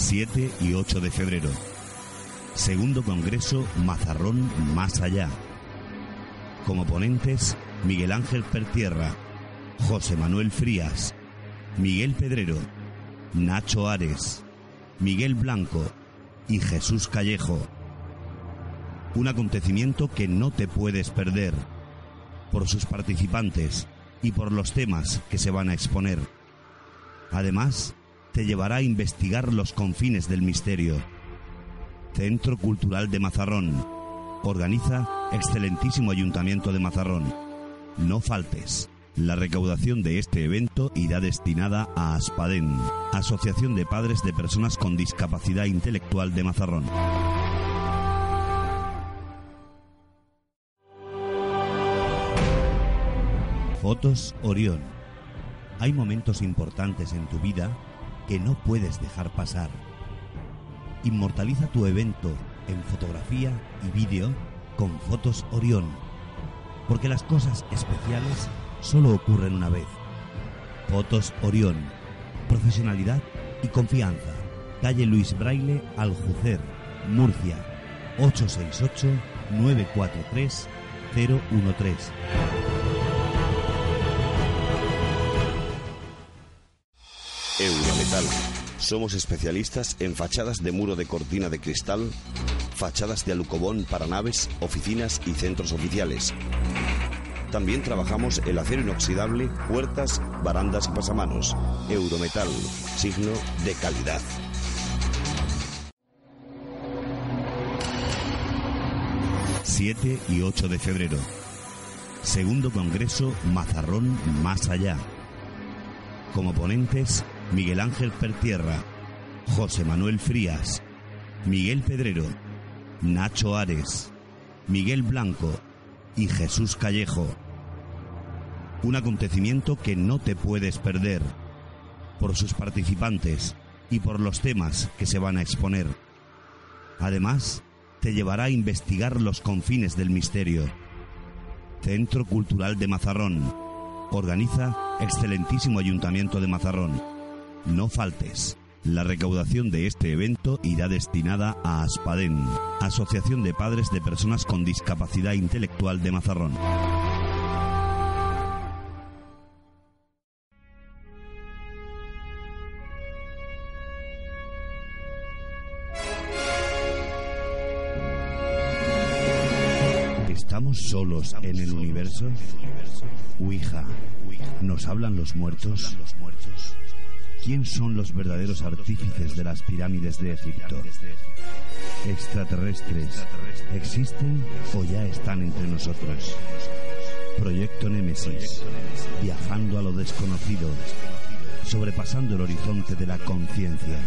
7 y 8 de febrero. Segundo Congreso Mazarrón Más Allá. Como ponentes, Miguel Ángel Pertierra, José Manuel Frías, Miguel Pedrero, Nacho Ares, Miguel Blanco y Jesús Callejo. Un acontecimiento que no te puedes perder por sus participantes y por los temas que se van a exponer. Además, te llevará a investigar los confines del misterio. Centro Cultural de Mazarrón. Organiza Excelentísimo Ayuntamiento de Mazarrón. No faltes. La recaudación de este evento irá destinada a ASPADEN, Asociación de Padres de Personas con Discapacidad Intelectual de Mazarrón. Fotos Orión. Hay momentos importantes en tu vida que no puedes dejar pasar. Inmortaliza tu evento en fotografía y vídeo con Fotos Orión, porque las cosas especiales solo ocurren una vez. Fotos Orión, profesionalidad y confianza. Calle Luis Braille, Aljucer, Murcia, 868-943-013. Somos especialistas en fachadas de muro de cortina de cristal, fachadas de alucobón para naves, oficinas y centros oficiales. También trabajamos el acero inoxidable, puertas, barandas y pasamanos. Eurometal, signo de calidad. ...7 y 8 de febrero... ...segundo Congreso Mazarrón Más Allá... ...como ponentes... Miguel Ángel Pertierra, José Manuel Frías, Miguel Pedrero, Nacho Ares, Miguel Blanco y Jesús Callejo. Un acontecimiento que no te puedes perder por sus participantes y por los temas que se van a exponer. Además, te llevará a investigar los confines del misterio. Centro Cultural de Mazarrón. Organiza Excelentísimo Ayuntamiento de Mazarrón. No faltes. La recaudación de este evento irá destinada a ASPADEN, Asociación de Padres de Personas con Discapacidad Intelectual de Mazarrón. ¿Estamos solos en el universo? Ouija, ¿nos hablan los muertos? ¿Quién son los verdaderos artífices de las pirámides de Egipto? ¿Extraterrestres existen o ya están entre nosotros? Proyecto Némesis, viajando a lo desconocido, sobrepasando el horizonte de la conciencia.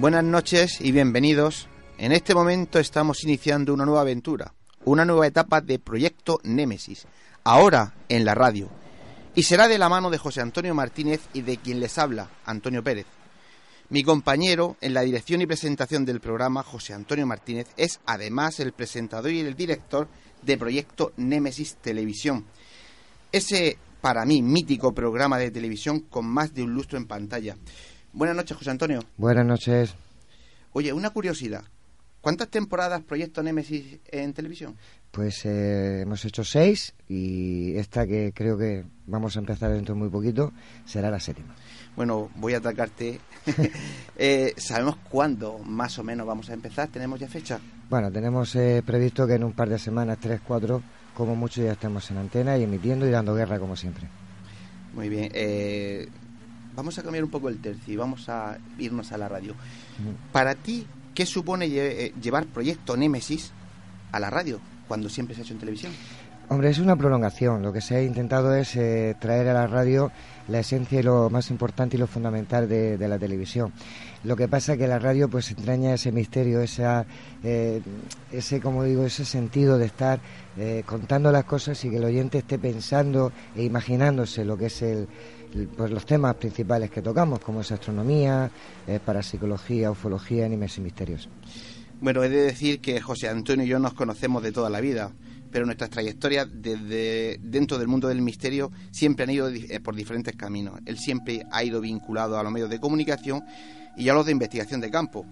Buenas noches y bienvenidos. En este momento estamos iniciando una nueva aventura, una nueva etapa de Proyecto Némesis, ahora en la radio. Y será de la mano de José Antonio Martínez y de quien les habla, Antonio Pérez. Mi compañero en la dirección y presentación del programa, José Antonio Martínez, es además el presentador y el director de Proyecto Némesis Televisión. Ese, para mí, mítico programa de televisión con más de un lustro en pantalla. Buenas noches, José Antonio. Buenas noches. Oye, una curiosidad. ¿Cuántas temporadas Proyecto Némesis en televisión? Pues eh, hemos hecho seis y esta que creo que vamos a empezar dentro de muy poquito será la séptima. Bueno, voy a atacarte. eh, ¿Sabemos cuándo más o menos vamos a empezar? ¿Tenemos ya fecha? Bueno, tenemos eh, previsto que en un par de semanas, tres, cuatro, como mucho ya estemos en antena y emitiendo y dando guerra como siempre. Muy bien. Eh, vamos a cambiar un poco el tercio y vamos a irnos a la radio. Para ti, ¿qué supone lle- llevar Proyecto Némesis a la radio cuando siempre se ha hecho en televisión? Hombre, es una prolongación. Lo que se ha intentado es eh, traer a la radio la esencia y lo más importante y lo fundamental de, de la televisión. Lo que pasa que la radio pues entraña ese misterio, esa, eh, ese, como digo, ese sentido de estar eh, contando las cosas y que el oyente esté pensando e imaginándose lo que es el, pues los temas principales que tocamos, como es astronomía, eh, parapsicología, ufología, animes y misterios. Bueno, he de decir que José Antonio y yo nos conocemos de toda la vida, pero nuestras trayectorias desde dentro del mundo del misterio siempre han ido eh, por diferentes caminos. Él siempre ha ido vinculado a los medios de comunicación y a los de investigación de campo.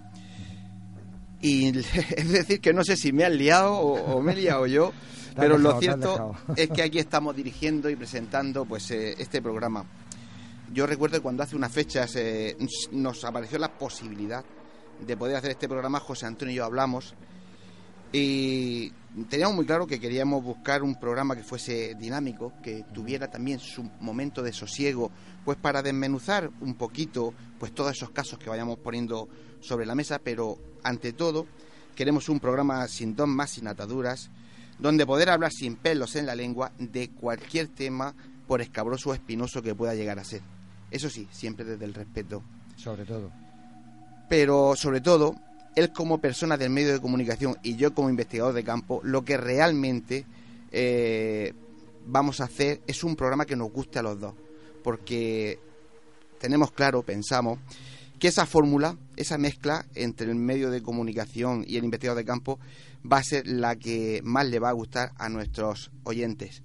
Y es decir que no sé si me han liado o, me he liado yo, pero lo cierto es que aquí estamos dirigiendo y presentando pues eh, este programa. Yo recuerdo que cuando hace unas fechas eh, nos apareció la posibilidad de poder hacer este programa, José Antonio y yo hablamos y teníamos muy claro que queríamos buscar un programa que fuese dinámico, que tuviera también su momento de sosiego, pues para desmenuzar un poquito pues todos esos casos que vayamos poniendo sobre la mesa, pero ante todo queremos un programa sin dos más, sin ataduras, donde poder hablar sin pelos en la lengua de cualquier tema, por escabroso o espinoso que pueda llegar a ser. Eso sí, siempre desde el respeto. Sobre todo. Pero sobre todo, él como persona del medio de comunicación y yo como investigador de campo, lo que realmente eh, vamos a hacer es un programa que nos guste a los dos. Porque tenemos claro, pensamos, que esa fórmula, esa mezcla entre el medio de comunicación y el investigador de campo va a ser la que más le va a gustar a nuestros oyentes.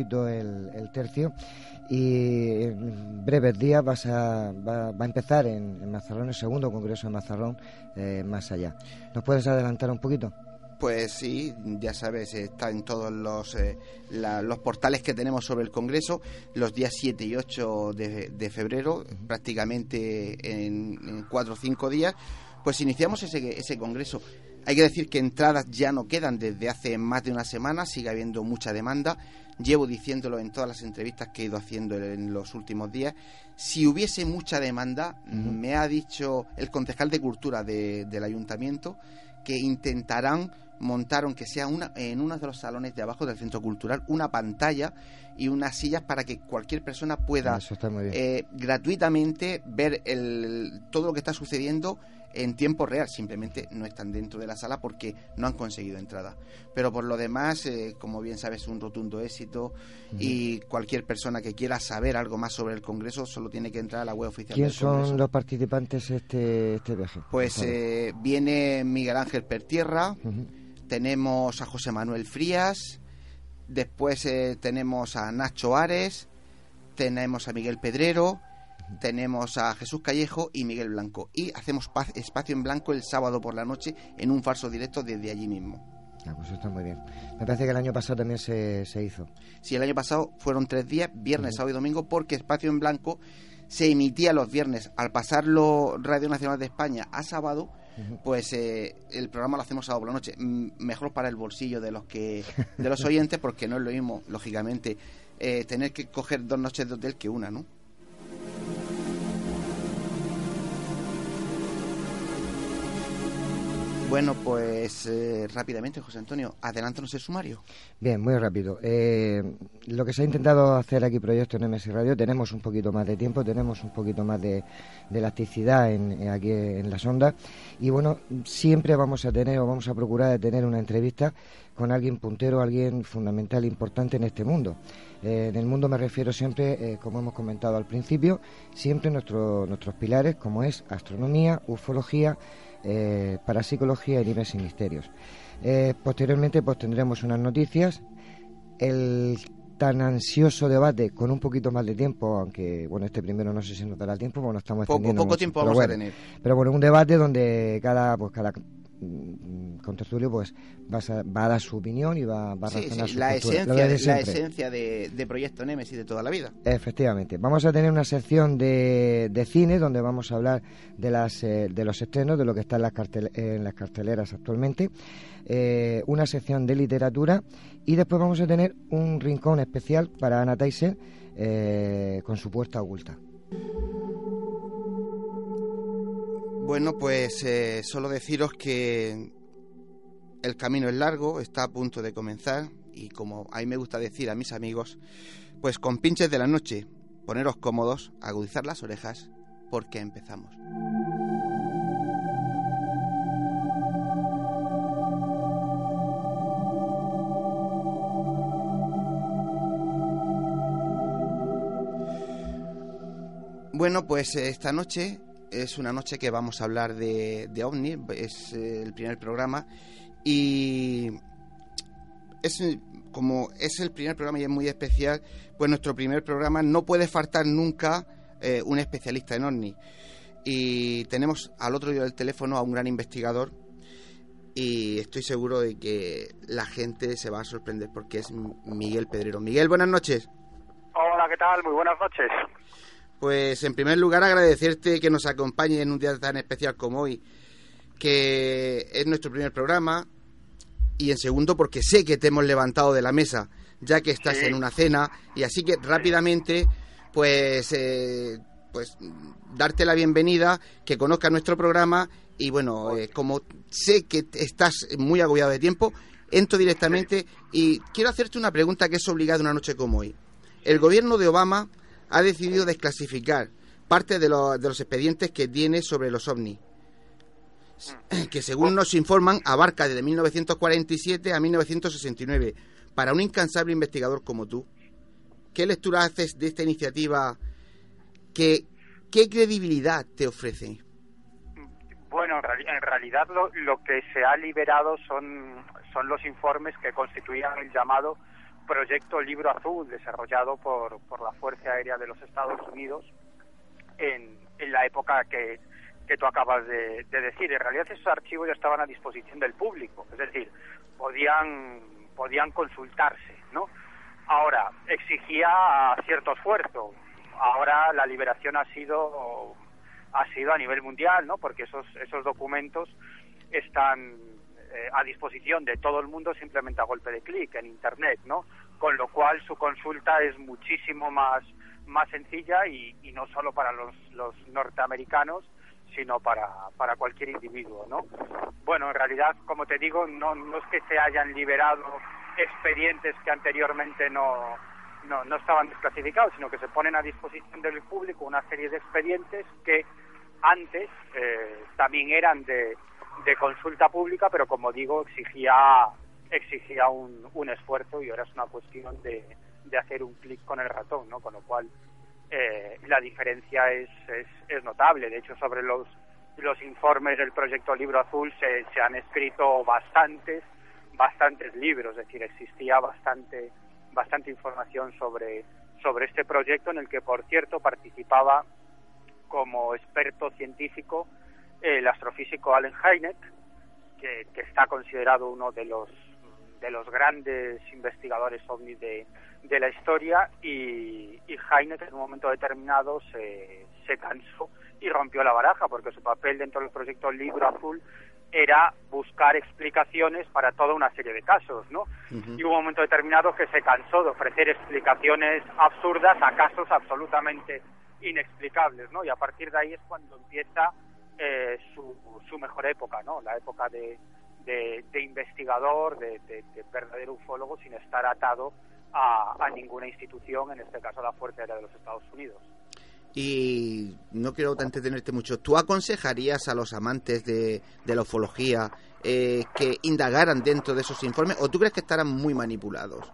Poquito el, tercio y en breves días vas a, va, a empezar en, Mazarrón el segundo congreso de Mazarrón eh, más allá. ¿Nos puedes adelantar un poquito? Pues sí, ya sabes, está en todos los, eh, los portales que tenemos sobre el Congreso, los días 7 y 8 de, febrero, prácticamente en, en, cuatro o cinco días, pues iniciamos ese, ese Congreso. Hay que decir que entradas ya no quedan desde hace más de una semana, sigue habiendo mucha demanda. Llevo diciéndolo en todas las entrevistas que he ido haciendo en los últimos días, si hubiese mucha demanda, me ha dicho el concejal de Cultura del ayuntamiento que intentarán montar, aunque sea una, en uno de los salones de abajo del centro cultural, una pantalla y unas sillas para que cualquier persona pueda eh, gratuitamente ver el, todo lo que está sucediendo en tiempo real, simplemente no están dentro de la sala porque no han conseguido entrada. Pero por lo demás, eh, como bien sabes, un rotundo éxito y cualquier persona que quiera saber algo más sobre el Congreso solo tiene que entrar a la web oficial. ¿Quiénes son los participantes este, este viaje? Pues eh, viene Miguel Ángel Pertierra, tenemos a José Manuel Frías, después eh, tenemos a Nacho Ares, tenemos a Miguel Pedrero, tenemos a Jesús Callejo y Miguel Blanco. Y hacemos espacio en blanco el sábado por la noche en un falso directo desde allí mismo. Ah, pues está muy bien. Me parece que el año pasado también se, hizo. Sí, el año pasado fueron tres días, viernes, sábado y domingo, porque Espacio en Blanco se emitía los viernes. Al pasarlo Radio Nacional de España a sábado, pues eh, el programa lo hacemos sábado por la noche. mejor para el bolsillo de los que de los oyentes, porque no es lo mismo, lógicamente, eh, tener que coger dos noches de hotel que una, ¿no? Bueno, pues eh, rápidamente, José Antonio, adelántanos el sumario. Bien, muy rápido. Eh, lo que se ha intentado hacer aquí Proyecto en MS Radio, tenemos un poquito más de tiempo, tenemos un poquito más de, elasticidad en, aquí en las ondas y bueno, siempre vamos a tener o vamos a procurar tener una entrevista con alguien puntero, alguien fundamental, importante en este mundo. Eh, en el mundo me refiero siempre, como hemos comentado al principio, siempre nuestro, nuestros pilares, como es astronomía, ufología, eh, para psicología y libres y misterios. Eh, posteriormente pues tendremos unas noticias, el tan ansioso debate con un poquito más de tiempo, aunque bueno, este primero no sé si nos dará tiempo, bueno, estamos extendiendo poco, tiempo vamos a tener. Pero bueno, un debate donde cada pues cada Mm, con tertulio pues va a, dar su opinión y va, a razonar la, esencia, de, la esencia de, Proyecto Nemesis de toda la vida. Efectivamente. Vamos a tener una sección de, cine donde vamos a hablar de, las, eh, de los estrenos, de lo que está en las, en las carteleras actualmente, eh, una sección de literatura y después vamos a tener un rincón especial para Ana Tyson eh, con su puerta oculta. Bueno, pues eh, solo deciros que el camino es largo, está a punto de comenzar y como a mí me gusta decir a mis amigos, pues con pinches de la noche, poneros cómodos, agudizar las orejas, porque empezamos. Bueno, pues eh, esta noche es una noche que vamos a hablar de, de OVNI, es eh, el primer programa y es como es el primer programa y es muy especial, pues nuestro primer programa no puede faltar nunca eh, un especialista en OVNI. Y tenemos al otro lado del teléfono a un gran investigador y estoy seguro de que la gente se va a sorprender porque es Miguel Pedrero. Miguel, buenas noches. Hola, ¿qué tal? Muy buenas noches. Pues en primer lugar agradecerte que nos acompañe en un día tan especial como hoy, que es nuestro primer programa, y en segundo porque sé que te hemos levantado de la mesa, ya que estás en una cena, y así que rápidamente, pues, eh, pues darte la bienvenida, que conozca nuestro programa, y bueno, eh, como sé que estás muy agobiado de tiempo, entro directamente y quiero hacerte una pregunta que es obligada una noche como hoy. El gobierno de Obama ha decidido desclasificar parte de, de los expedientes que tiene sobre los ovnis, que según nos informan abarca desde 1947 a 1969. Para un incansable investigador como tú, ¿qué lectura haces de esta iniciativa? ¿Qué, qué credibilidad te ofrece? Bueno, en realidad lo, lo que se ha liberado son, son los informes que constituían el llamado proyecto Libro Azul desarrollado por, por la Fuerza Aérea de los Estados Unidos en, en la época que, que tú acabas de, decir. En realidad esos archivos ya estaban a disposición del público, es decir, podían, podían consultarse, ¿no? Ahora, exigía cierto esfuerzo. Ahora la liberación ha sido ha sido a nivel mundial, ¿no? Porque esos esos documentos están eh, a disposición de todo el mundo simplemente a golpe de clic en internet, ¿no? Con lo cual su consulta es muchísimo más más sencilla y, no solo para los, norteamericanos, sino para, para cualquier individuo, ¿no? Bueno, en realidad, como te digo, no, no es que se hayan liberado expedientes que anteriormente no, no, no estaban desclasificados, sino que se ponen a disposición del público una serie de expedientes que antes eh, también eran de, de consulta pública, pero como digo, exigía exigía un, un esfuerzo y ahora es una cuestión de, de hacer un clic con el ratón, ¿no? Con lo cual eh, la diferencia es, es, es, notable. De hecho, sobre los, los informes del proyecto Libro Azul se, se han escrito bastantes, bastantes libros, es decir, existía bastante, bastante información sobre, sobre este proyecto en el que, por cierto, participaba como experto científico el astrofísico Allen Hynek, que, está considerado uno de los de los grandes investigadores ovnis de, de la historia y, y Hynek en un momento determinado se, se cansó y rompió la baraja porque su papel dentro del proyecto Libro Azul era buscar explicaciones para toda una serie de casos, ¿no? Y hubo un momento determinado que se cansó de ofrecer explicaciones absurdas a casos absolutamente inexplicables, ¿no? Y a partir de ahí es cuando empieza eh, su, su mejor época, ¿no? La época de, de, de investigador, de, de, de, verdadero ufólogo, sin estar atado a, a, ninguna institución, en este caso a la Fuerza Aérea de los Estados Unidos. Y no quiero entretenerte mucho. ¿Tú aconsejarías a los amantes de, de la ufología eh, que indagaran dentro de esos informes o tú crees que estarán muy manipulados?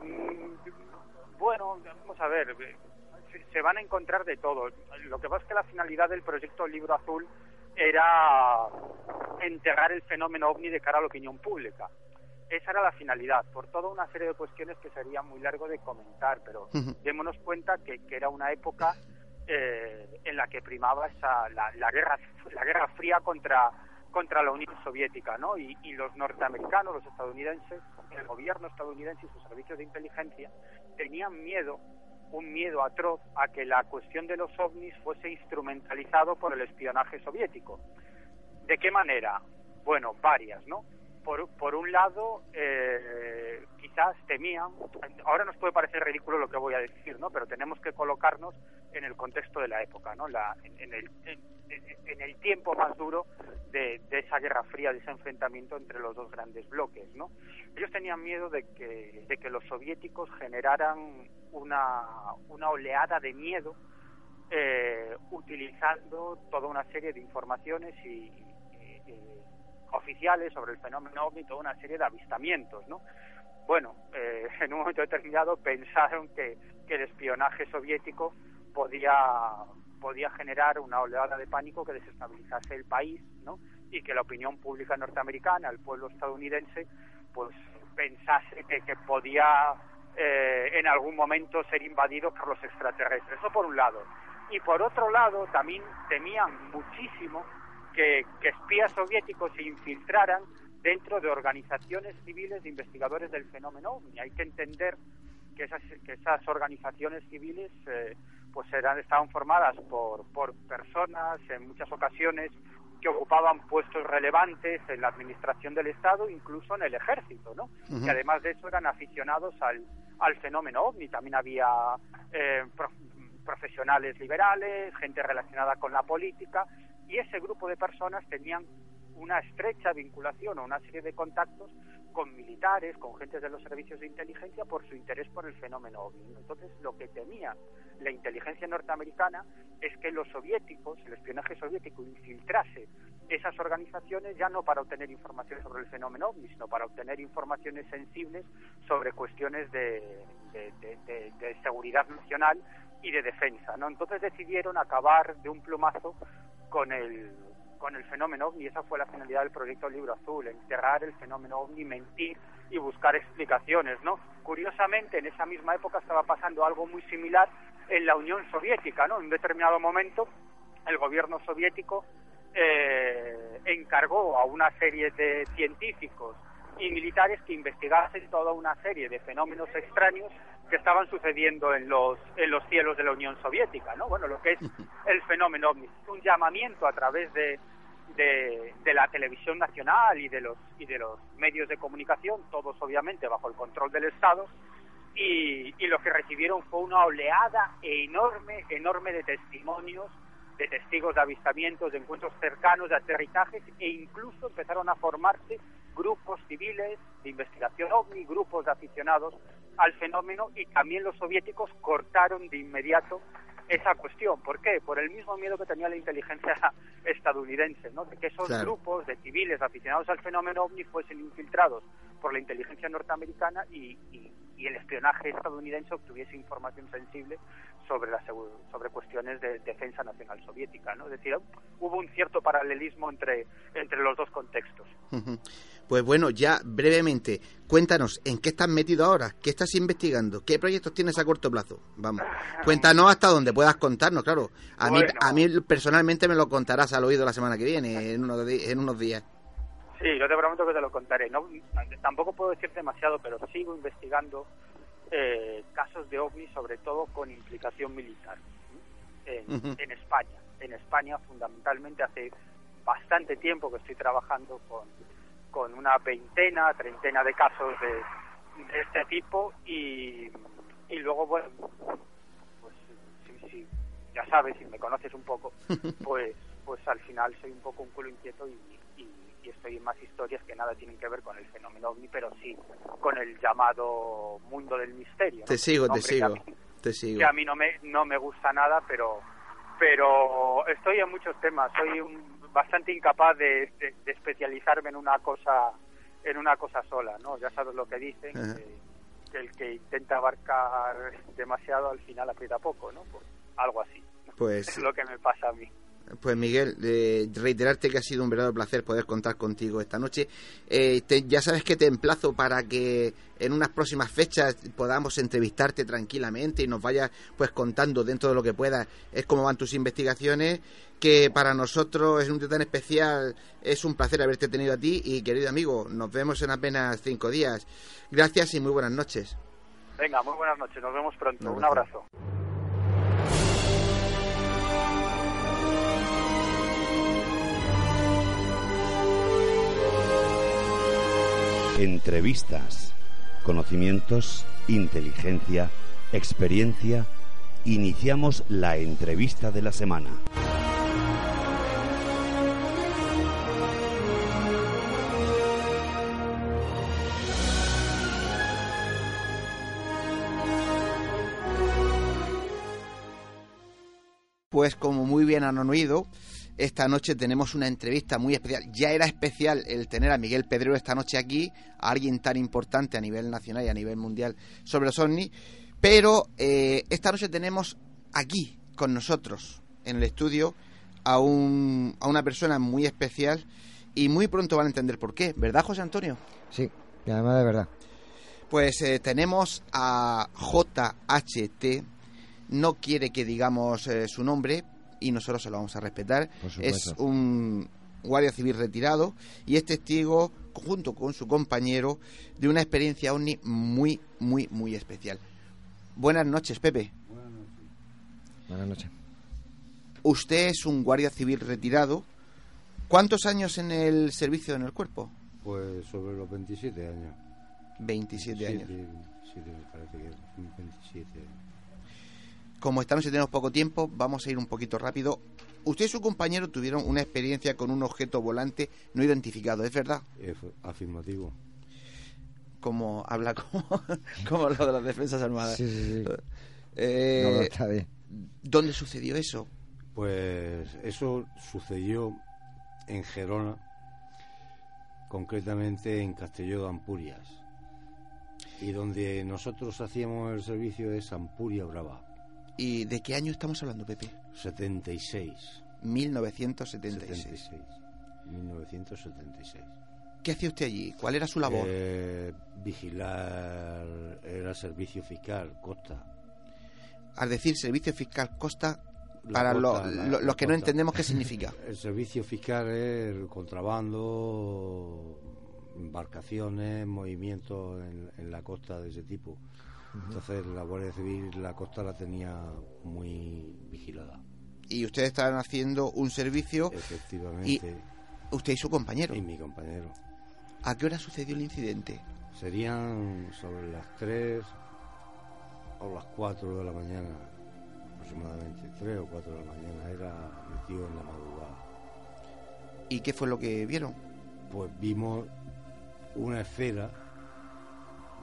Mm, bueno, vamos a ver, se van a encontrar de todo. Lo que pasa es que la finalidad del proyecto Libro Azul era enterrar el fenómeno ovni de cara a la opinión pública. Esa era la finalidad, por toda una serie de cuestiones que sería muy largo de comentar, pero démonos cuenta que, que, era una época eh, en la que primaba esa, la, la, guerra, la guerra fría contra, contra la Unión Soviética, ¿no? Y, y los norteamericanos, los estadounidenses, el gobierno estadounidense y sus servicios de inteligencia tenían miedo un miedo atroz a que la cuestión de los ovnis fuese instrumentalizado por el espionaje soviético. ¿De qué manera? Bueno, varias, ¿no? Por, por un lado, eh, quizás temían, ahora nos puede parecer ridículo lo que voy a decir, ¿no? Pero tenemos que colocarnos en el contexto de la época, ¿no? La, en, el, en, el tiempo más duro de, de, esa guerra fría, de ese enfrentamiento entre los dos grandes bloques, ¿no? Ellos tenían miedo de que, de que los soviéticos generaran una, una oleada de miedo eh, utilizando toda una serie de informaciones y oficiales sobre el fenómeno ovni, toda una serie de avistamientos, ¿no? Bueno, eh, en un momento determinado pensaron que, el espionaje soviético podía podía generar una oleada de pánico que desestabilizase el país, ¿no? Y que la opinión pública norteamericana, el pueblo estadounidense, pues pensase que, que podía eh, en algún momento ser invadido por los extraterrestres. Eso por un lado. Y por otro lado, también temían muchísimo que, espías soviéticos se infiltraran dentro de organizaciones civiles de investigadores del fenómeno OVNI. Hay que entender que esas, que esas organizaciones civiles eh, pues eran, estaban formadas por, por personas en muchas ocasiones que ocupaban puestos relevantes en la administración del Estado, incluso en el ejército, ¿no? Y además de eso eran aficionados al, al fenómeno ovni. También había eh, profesionales liberales, gente relacionada con la política, y ese grupo de personas tenían una estrecha vinculación o una serie de contactos con militares, con gentes de los servicios de inteligencia por su interés por el fenómeno ovni. Entonces, lo que temía la inteligencia norteamericana es que los soviéticos, el espionaje soviético, infiltrase esas organizaciones ya no para obtener información sobre el fenómeno ovni, sino para obtener informaciones sensibles sobre cuestiones de, de seguridad nacional y de defensa. ¿no? Entonces decidieron acabar de un plumazo con el, con el fenómeno ovni. Esa fue la finalidad del proyecto Libro Azul, enterrar el fenómeno ovni, mentir y buscar explicaciones, ¿no? Curiosamente, en esa misma época estaba pasando algo muy similar en la Unión Soviética, ¿no? En un determinado momento, el gobierno soviético eh, encargó a una serie de científicos y militares que investigasen toda una serie de fenómenos extraños que estaban sucediendo en los en los cielos de la Unión Soviética, ¿no? Bueno, lo que es el fenómeno ovni, un llamamiento a través de, de, la televisión nacional y de los y de los medios de comunicación, todos obviamente bajo el control del Estado, y, y lo que recibieron fue una oleada enorme, enorme de testimonios de testigos de avistamientos, de encuentros cercanos, de aterrizajes e incluso empezaron a formarse grupos civiles de investigación ovni, grupos de aficionados al fenómeno y también los soviéticos cortaron de inmediato esa cuestión. ¿Por qué? Por el mismo miedo que tenía la inteligencia estadounidense, ¿no? De que esos grupos de civiles aficionados al fenómeno ovni fuesen infiltrados por la inteligencia norteamericana y, y, el espionaje estadounidense obtuviese información sensible sobre la, sobre cuestiones de defensa nacional soviética, ¿no? Es decir, hubo un cierto paralelismo entre entre los dos contextos. Pues bueno, ya brevemente, cuéntanos, ¿en qué estás metido ahora? ¿Qué estás investigando? ¿Qué proyectos tienes a corto plazo? Vamos, cuéntanos hasta donde puedas contarnos, claro. A, mí, a mí personalmente me lo contarás al oído la semana que viene, en, uno en unos días. Sí, yo te prometo que te lo contaré. No, tampoco puedo decir demasiado, pero sigo investigando eh, casos de ovnis, sobre todo con implicación militar, en, en España. En España, fundamentalmente, hace bastante tiempo que estoy trabajando con con una veintena, treintena de casos de, este tipo y, y luego, bueno, pues si, ya sabes, si me conoces un poco, pues pues al final soy un poco un culo inquieto y, estoy en más historias que nada tienen que ver con el fenómeno ovni, pero sí con el llamado mundo del misterio. Te sigo, te sigo, te sigo. Que a mí no me, no me gusta nada, pero pero estoy en muchos temas. Soy un, bastante incapaz de, especializarme en una cosa en una cosa sola, ¿no? Ya sabes lo que dicen, que, el que intenta abarcar demasiado al final aprieta poco, ¿no? Pues algo así. Pues es lo que me pasa a mí. Pues Miguel, eh, reiterarte que ha sido un verdadero placer poder contar contigo esta noche. Eh, ya sabes que te emplazo para que en unas próximas fechas podamos entrevistarte tranquilamente y nos vayas pues contando dentro de lo que puedas es cómo van tus investigaciones, que para nosotros es un día tan especial, es un placer haberte tenido a ti y querido amigo, nos vemos en apenas cinco días. Gracias y muy buenas noches. Venga, muy buenas noches, nos vemos pronto. Un abrazo. Entrevistas, conocimientos, inteligencia, experiencia. Iniciamos la entrevista de la semana. Pues como muy bien han oído, esta noche tenemos una entrevista muy especial. Ya era especial el tener a Miguel Pedrero esta noche aquí, a alguien tan importante a nivel nacional y a nivel mundial sobre los ovnis. Pero eh, esta noche tenemos aquí con nosotros en el estudio a, un, a una persona muy especial y muy pronto van a entender por qué, ¿verdad José Antonio? Sí, y además de verdad. Pues eh, tenemos a JHT, no quiere que digamos eh, su nombre y nosotros se lo vamos a respetar. Es un guardia civil retirado y es testigo, junto con su compañero, de una experiencia OVNI muy, muy, muy especial. Buenas noches, Pepe. Buenas noches. Buenas noches. Usted es un guardia civil retirado. ¿Cuántos años en el servicio en el cuerpo? Pues sobre los 27 años. 27 años. Sí, me parece que son 27 años. Como esta noche tenemos poco tiempo, vamos a ir un poquito rápido. Usted y su compañero tuvieron una experiencia con un objeto volante no identificado, ¿es verdad? Es afirmativo. Como habla como, como lo de las defensas armadas. Sí, sí, sí. Eh, No, está bien. ¿Dónde sucedió eso? Pues eso sucedió en Gerona, concretamente en Castelló de Ampurias. Y donde nosotros hacíamos el servicio es Ampuria Brava, ¿Y de qué año estamos hablando, Pepe? 76. 1976. 76. 1976. ¿Qué hacía usted allí? ¿Cuál era su labor? Eh, vigilar era servicio fiscal, costa. Al decir servicio fiscal costa, La para lo- costa, la- lo- la los que no entendemos qué significa. El servicio fiscal es el contrabando, embarcaciones, movimientos en, en la costa de ese tipo. Entonces la Guardia Civil la costa la tenía muy vigilada. Y ustedes estaban haciendo un servicio, Efectivamente. usted y su compañero. Y mi compañero. ¿A qué hora sucedió el incidente? Serían sobre las 3 o las 4 de la mañana, aproximadamente. 3 o 4 de la mañana, era metido en la madrugada. ¿Y qué fue lo que vieron? pues vimos una esfera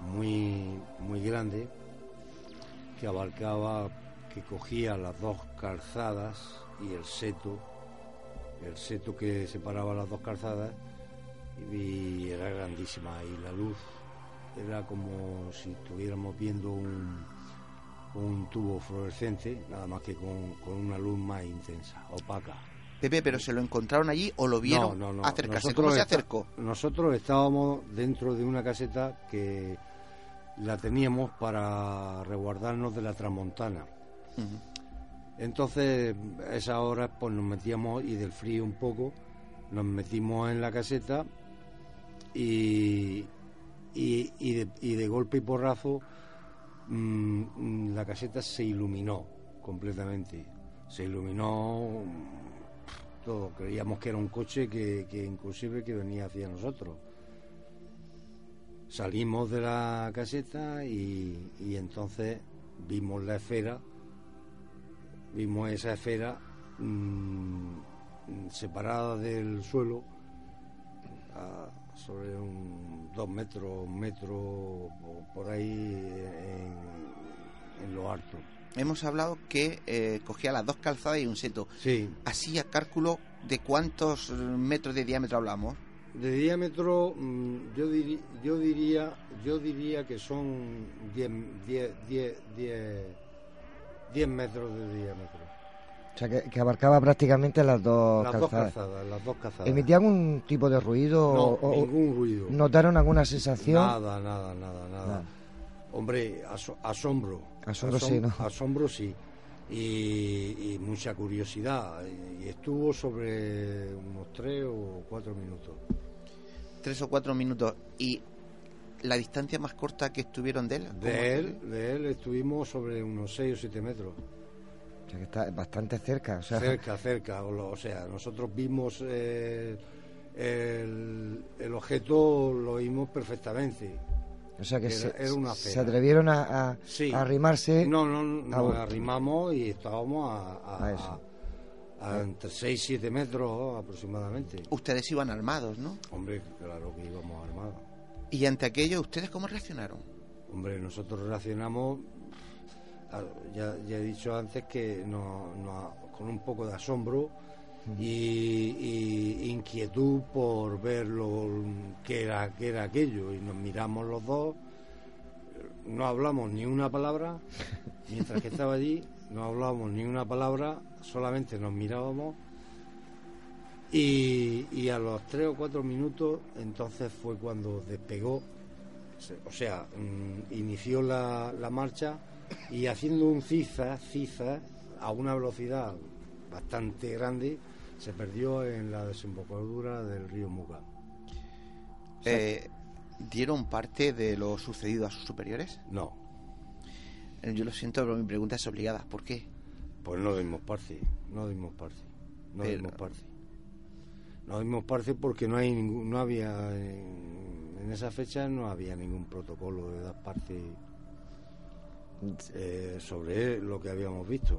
muy muy grande que abarcaba que cogía las dos calzadas y el seto el seto que separaba las dos calzadas y era grandísima y la luz era como si estuviéramos viendo un, un tubo fluorescente nada más que con, con una luz más intensa opaca Pepe, ¿pero se lo encontraron allí o lo vieron no, no, no. acercarse? Nosotros ¿Cómo se acercó? Nosotros estábamos dentro de una caseta que la teníamos para resguardarnos de la tramontana. Entonces, a esa hora, pues nos metíamos, y del frío un poco, nos metimos en la caseta y, y, y de, y de golpe y porrazo mm, la caseta se iluminó completamente. Se iluminó mm, todo. Creíamos que era un coche que, que inclusive que venía hacia nosotros. Salimos de la caseta y, y entonces vimos la esfera, vimos esa esfera mm, separada del suelo a- sobre un dos metros, un metro por ahí en, en lo alto. Hemos hablado que eh, cogía las dos calzadas y un seto. Sí, Así a cálculo de cuántos metros de diámetro hablamos. De diámetro mm, yo, diri- yo diría yo diría que son 10 10 10 10 10 metros de diámetro. O sea, que, que abarcaba prácticamente las dos Las dos calzadas. calzadas, las dos calzadas. ¿Emitía algún tipo de ruido? no, o- ningún ruido. ¿Notaron alguna sensación? Nada, nada, nada, nada. Nada. Hombre, aso- asombro. Asombro sí, ¿no? Asombro sí. Y, y mucha curiosidad. Y, estuvo sobre unos tres o cuatro minutos. Tres o cuatro minutos. ¿Y la distancia más corta que estuvieron de él? De él, de él estuvimos sobre unos seis o siete metros. O sea, que está bastante cerca. O sea, Cerca, cerca. O, lo- o sea, nosotros vimos eh, el, el objeto lo vimos perfectamente. O sea que Era- se, era una se atrevieron a, a- Sí. a arrimarse. No, no, nos Ah, bueno. arrimamos y estábamos a, a- A eso. a- a entre 6 y 7 metros aproximadamente. Ustedes iban armados, ¿no? Hombre, claro que íbamos armados. Y ante aquello, ¿ustedes cómo reaccionaron? Hombre, nosotros reaccionamos, ya, ya he dicho antes que no, no- con un poco de asombro y, y inquietud por ver lo que era, que era aquello. Y nos miramos los dos, no hablamos ni una palabra, mientras que estaba allí, no hablábamos ni una palabra, solamente nos mirábamos. Y, y a los tres o cuatro minutos, entonces fue cuando despegó o sea, mm, inició la, la marcha y haciendo un ciza, ciza, a una velocidad bastante grande, se perdió en la desembocadura del río Muga. Eh, ¿Dieron parte de lo sucedido a sus superiores? No, Eh, Yo lo siento, pero mi pregunta es obligada. ¿Por qué? pues no dimos parte, no dimos parte, no Pero- dimos parte. No dimos parte porque no hay ningún, no había en, en esa fecha no había ningún protocolo de dar parte eh, sobre lo que habíamos visto.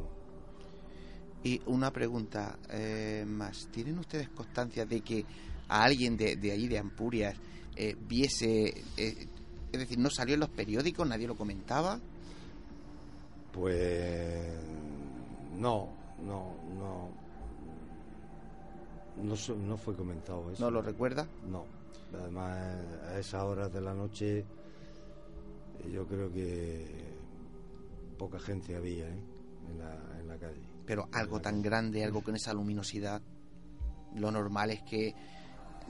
Y una pregunta eh, más. ¿Tienen ustedes constancia de que a alguien de, de allí, de Ampurias, eh, viese... eh, es decir, no salió en los periódicos, nadie lo comentaba? Pues no, no, no, no, fue comentado eso. ¿No lo recuerda? No. Además, a esas horas de la noche, yo creo que poca gente había ¿eh? en, la, en la calle. Pero algo tan grande, algo con esa luminosidad, lo normal es que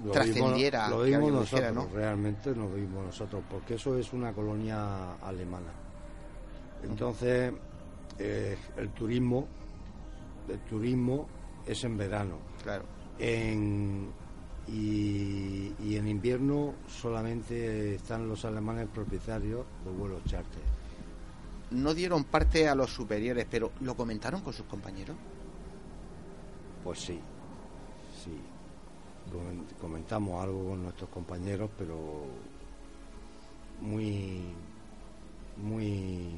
Lo trascendiera, vimos- Lo vimos nosotros, dijera, ¿no? realmente lo vimos nosotros, porque eso es una colonia alemana. Entonces, eh, el turismo, el turismo es en verano. Claro. En, y, y en invierno solamente están los alemanes propietarios de vuelos charter. No dieron parte a los superiores, pero ¿lo comentaron con sus compañeros? Pues sí, sí. Comen- Comentamos algo con nuestros compañeros, pero muy, muy,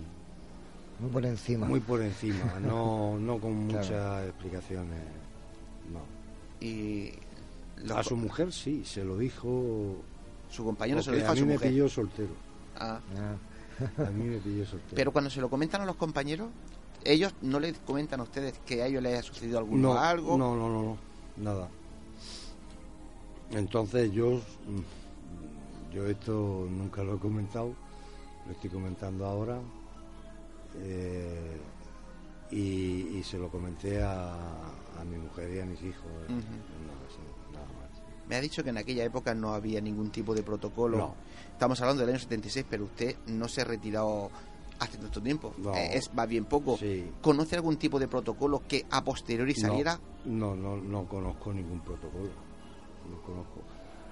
Muy por encima. muy por encima, no, no con Claro. muchas explicaciones. No. Y A su mujer sí, se lo dijo. su compañero se lo dijo a a mí su me mujer. pilló soltero. Ah, Ah, A mí me pilló soltero. Pero cuando se lo comentan a los compañeros, ellos no les comentan a ustedes que a ellos les ha sucedido alguno no, algo. No, no, no, no, nada. Entonces yo, mm, yo esto nunca lo he comentado, lo estoy comentando ahora eh, y, y se lo comenté a, a mi mujer y a mis hijos en Ujú. una ocasión. Me ha dicho que en aquella época no había ningún tipo de protocolo. No. Estamos hablando del año 76, pero usted no se ha retirado hace tanto tiempo. No. Eh, es va bien poco. Sí. ¿Conoce algún tipo de protocolo que a posteriori saliera? No, no, no conozco ningún protocolo. No conozco.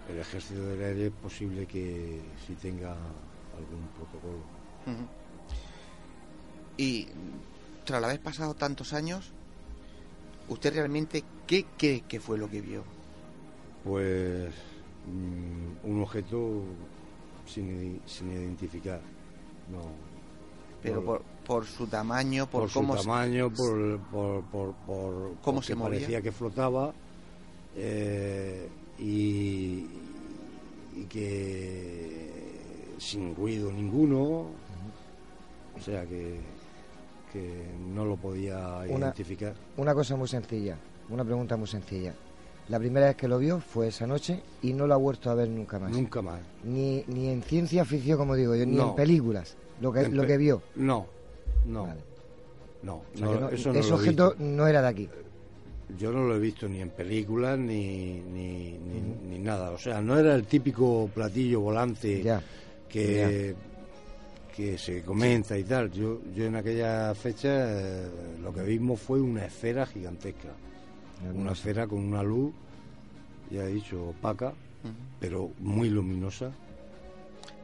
El ejército del aire es posible que sí tenga algún protocolo. Y tras haber pasado tantos años, ¿usted realmente qué cree que fue lo que vio? Pues mm, un objeto sin, sin identificar. No. Pero por, por su tamaño, por, por cómo su se- tamaño, por, por, por, por ¿Cómo se movía? parecía que flotaba eh, y, y que sin ruido ninguno. O sea que, que no lo podía Una- identificar. una cosa muy sencilla, una pregunta muy sencilla. La primera vez que lo vio fue esa noche y no lo ha vuelto a ver nunca más. Nunca más. Ni, ni en ciencia ficción, como digo yo, ni No. en películas. Lo que, En lo que vio. No, no, Vale. no. O sea no, eso no ese objeto no era de aquí. Yo no lo he visto ni en películas ni, ni, ni, ni nada. O sea, no era el típico platillo volante Ya. que, que se comenta y tal. Yo, yo en aquella fecha eh, lo que vimos fue una esfera gigantesca. Una esfera con una luz, ya he dicho, opaca, pero muy luminosa.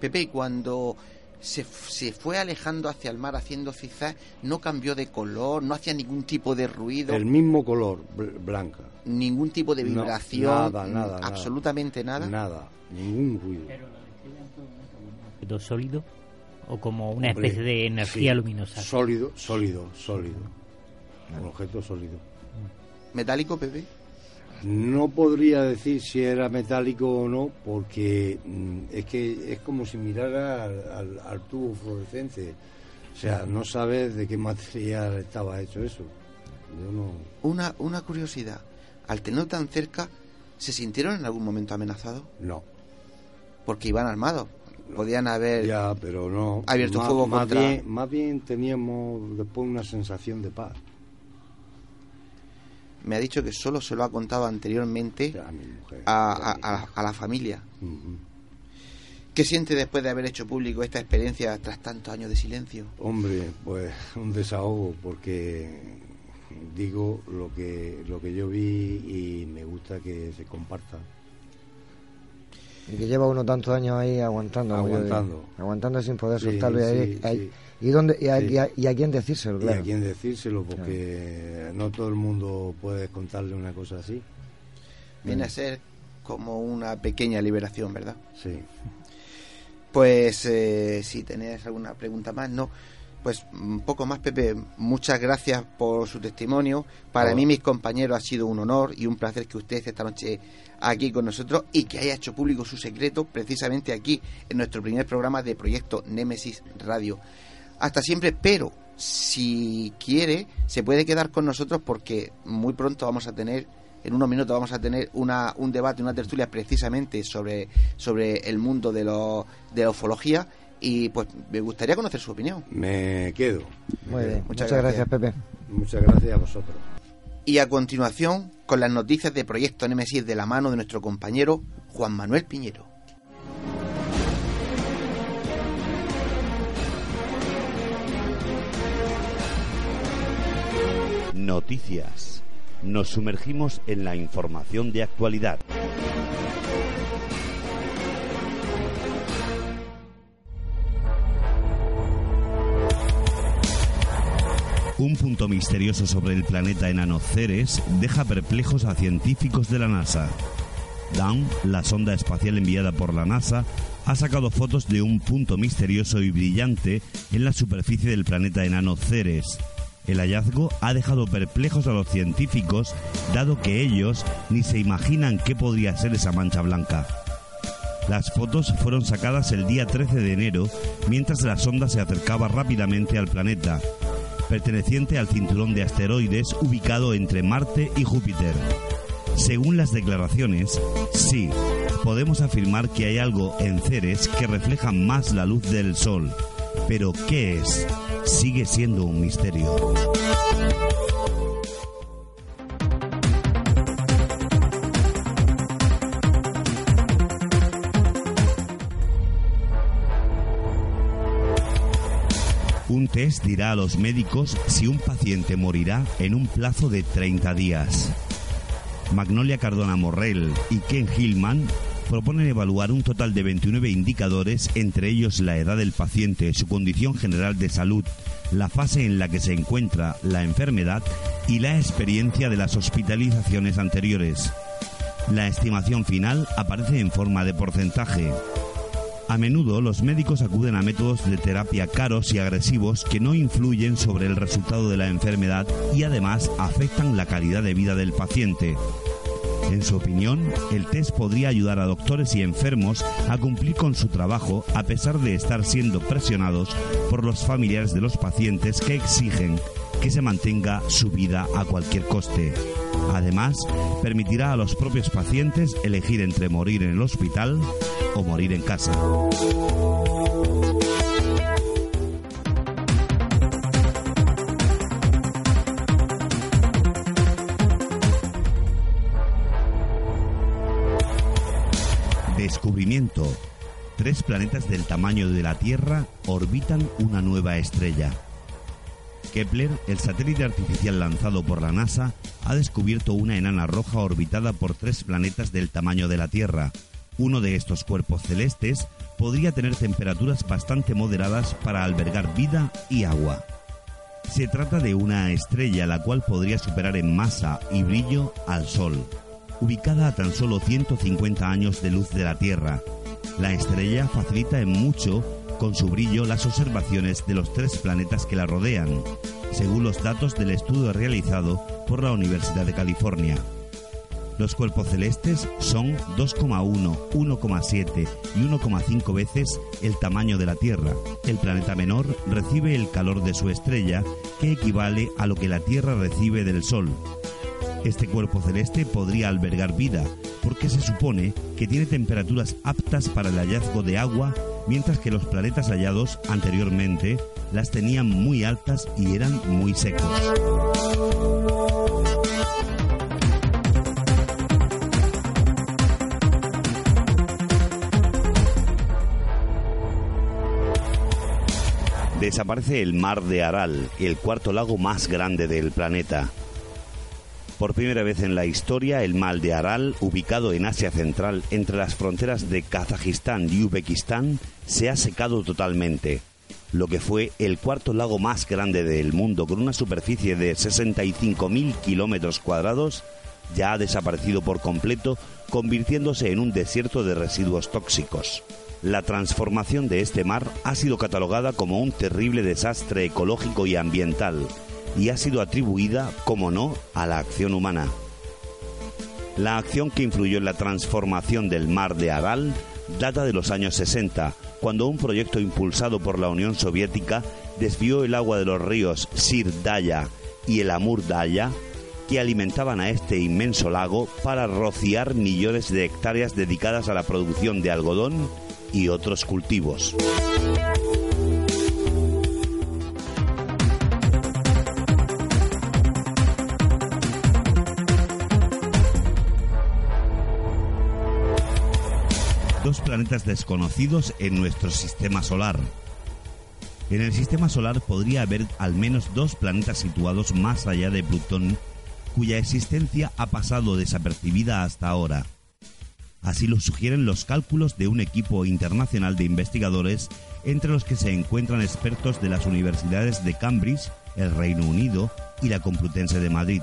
Pepe, y cuando se, se fue alejando hacia el mar haciendo zigzag, no cambió de color, no hacía ningún tipo de ruido, El mismo color, bl- blanca. ningún tipo de vibración, nada, nada, nada. absolutamente nada. Nada, ningún ruido. objeto sólido o como una Hombre, especie de energía sí, luminosa. Sólido, sólido, sólido. Un objeto sólido. ¿Metálico, Pepe? No podría decir si era metálico o no, porque mm, es que es como si mirara al, al- al tubo fluorescente. O sea, no sabes de qué material estaba hecho eso. Yo no. Una, una curiosidad, al tenerlo tan cerca, ¿se sintieron en algún momento amenazados? No. Porque iban armados, podían haber... Ya, pero no. abierto Más- fuego más contra- Bien, más bien teníamos después una sensación de paz. Me ha dicho que solo se lo ha contado anteriormente A mi mujer. a, a- a la- familia. ¿Qué siente después de haber hecho público esta experiencia tras tantos años de silencio? Hombre, pues un desahogo porque digo lo que lo que yo vi y me gusta que se comparta. Y que lleva uno tantos años ahí aguantando. Aguantando. aguantando sin poder Sí, soltarlo. y, ahí- sí, ahí- sí. ¿Y, dónde, y, a, Sí. y a- y a quién decírselo, Y claro. a quién decírselo porque no todo el mundo puede contarle una cosa así. Viene a ser como una pequeña liberación, ¿verdad? Sí. Pues eh, si tenéis alguna pregunta más, no. Pues un poco más, Pepe. Muchas gracias por su testimonio. Para Oh. mí, mis compañeros, ha sido un honor y un placer que usted esté esta noche aquí con nosotros y que haya hecho público su secreto precisamente aquí en nuestro primer programa de Proyecto Némesis Radio. Hasta siempre, pero si quiere, se puede quedar con nosotros porque muy pronto vamos a tener, en unos minutos vamos a tener una, un debate, una tertulia precisamente sobre, sobre el mundo de, lo, de la ufología y pues me gustaría conocer su opinión. Me quedo. me Muy quedo. bien. Muchas Muchas, gracias. gracias, Pepe. Muchas gracias a vosotros. Y a continuación, con las noticias de Proyecto Némesis de la mano de nuestro compañero Juan Manuel Piñero. Noticias. Nos sumergimos en la información de actualidad. Un punto misterioso sobre el planeta enano Ceres deja perplejos a científicos de la NASA. Dawn, la sonda espacial enviada por la NASA, ha sacado fotos de un punto misterioso y brillante en la superficie del planeta enano Ceres. El hallazgo ha dejado perplejos a los científicos, dado que ellos ni se imaginan qué podría ser esa mancha blanca. Las fotos fueron sacadas el día 13 de enero, mientras la sonda se acercaba rápidamente al planeta, perteneciente al cinturón de asteroides ubicado entre Marte y Júpiter. Según las declaraciones, sí, podemos afirmar que hay algo en Ceres que refleja más la luz del Sol. Pero ¿qué es? Sigue siendo un misterio. Un test dirá a los médicos si un paciente morirá en un plazo de 30 días. Magnolia Cardona Morrell y Ken Hillman proponen evaluar un total de 29 indicadores, entre ellos la edad del paciente, su condición general de salud, la fase en la que se encuentra la enfermedad y la experiencia de las hospitalizaciones anteriores. La estimación final aparece en forma de porcentaje. A menudo los médicos acuden a métodos de terapia caros y agresivos que no influyen sobre el resultado de la enfermedad y además afectan la calidad de vida del paciente. En su opinión, el test podría ayudar a doctores y enfermos a cumplir con su trabajo a pesar de estar siendo presionados por los familiares de los pacientes que exigen que se mantenga su vida a cualquier coste. Además, permitirá a los propios pacientes elegir entre morir en el hospital o morir en casa. Descubrimiento. Tres planetas del tamaño de la Tierra orbitan una nueva estrella. Kepler, el satélite artificial lanzado por la NASA, ha descubierto una enana roja orbitada por tres planetas del tamaño de la Tierra. Uno de estos cuerpos celestes podría tener temperaturas bastante moderadas para albergar vida y agua. Se trata de una estrella la cual podría superar en masa y brillo al Sol. Ubicada a tan solo 150 años de luz de la Tierra, la estrella facilita en mucho con su brillo las observaciones de los tres planetas que la rodean, según los datos del estudio realizado por la Universidad de California. Los cuerpos celestes son 2,1, 1,7 y 1,5 veces el tamaño de la Tierra. El planeta menor recibe el calor de su estrella, que equivale a lo que la Tierra recibe del Sol. Este cuerpo celeste podría albergar vida, porque se supone que tiene temperaturas aptas para el hallazgo de agua, mientras que los planetas hallados anteriormente las tenían muy altas y eran muy secos. Desaparece el mar de Aral, el cuarto lago más grande del planeta. Por primera vez en la historia, el mar de Aral, ubicado en Asia Central entre las fronteras de Kazajistán y Uzbekistán, se ha secado totalmente. Lo que fue el cuarto lago más grande del mundo, con una superficie de 65.000 kilómetros cuadrados, ya ha desaparecido por completo, convirtiéndose en un desierto de residuos tóxicos. La transformación de este mar ha sido catalogada como un terrible desastre ecológico y ambiental y ha sido atribuida, como no, a la acción humana. La acción que influyó en la transformación del mar de Aral data de los años 60, cuando un proyecto impulsado por la Unión Soviética desvió el agua de los ríos Sir Daya y el Amur Daya, que alimentaban a este inmenso lago para rociar millones de hectáreas dedicadas a la producción de algodón y otros cultivos. Dos planetas desconocidos en nuestro sistema solar. En el sistema solar podría haber al menos dos planetas situados más allá de Plutón, cuya existencia ha pasado desapercibida hasta ahora. Así lo sugieren los cálculos de un equipo internacional de investigadores, entre los que se encuentran expertos de las universidades de Cambridge, el Reino Unido y la Complutense de Madrid.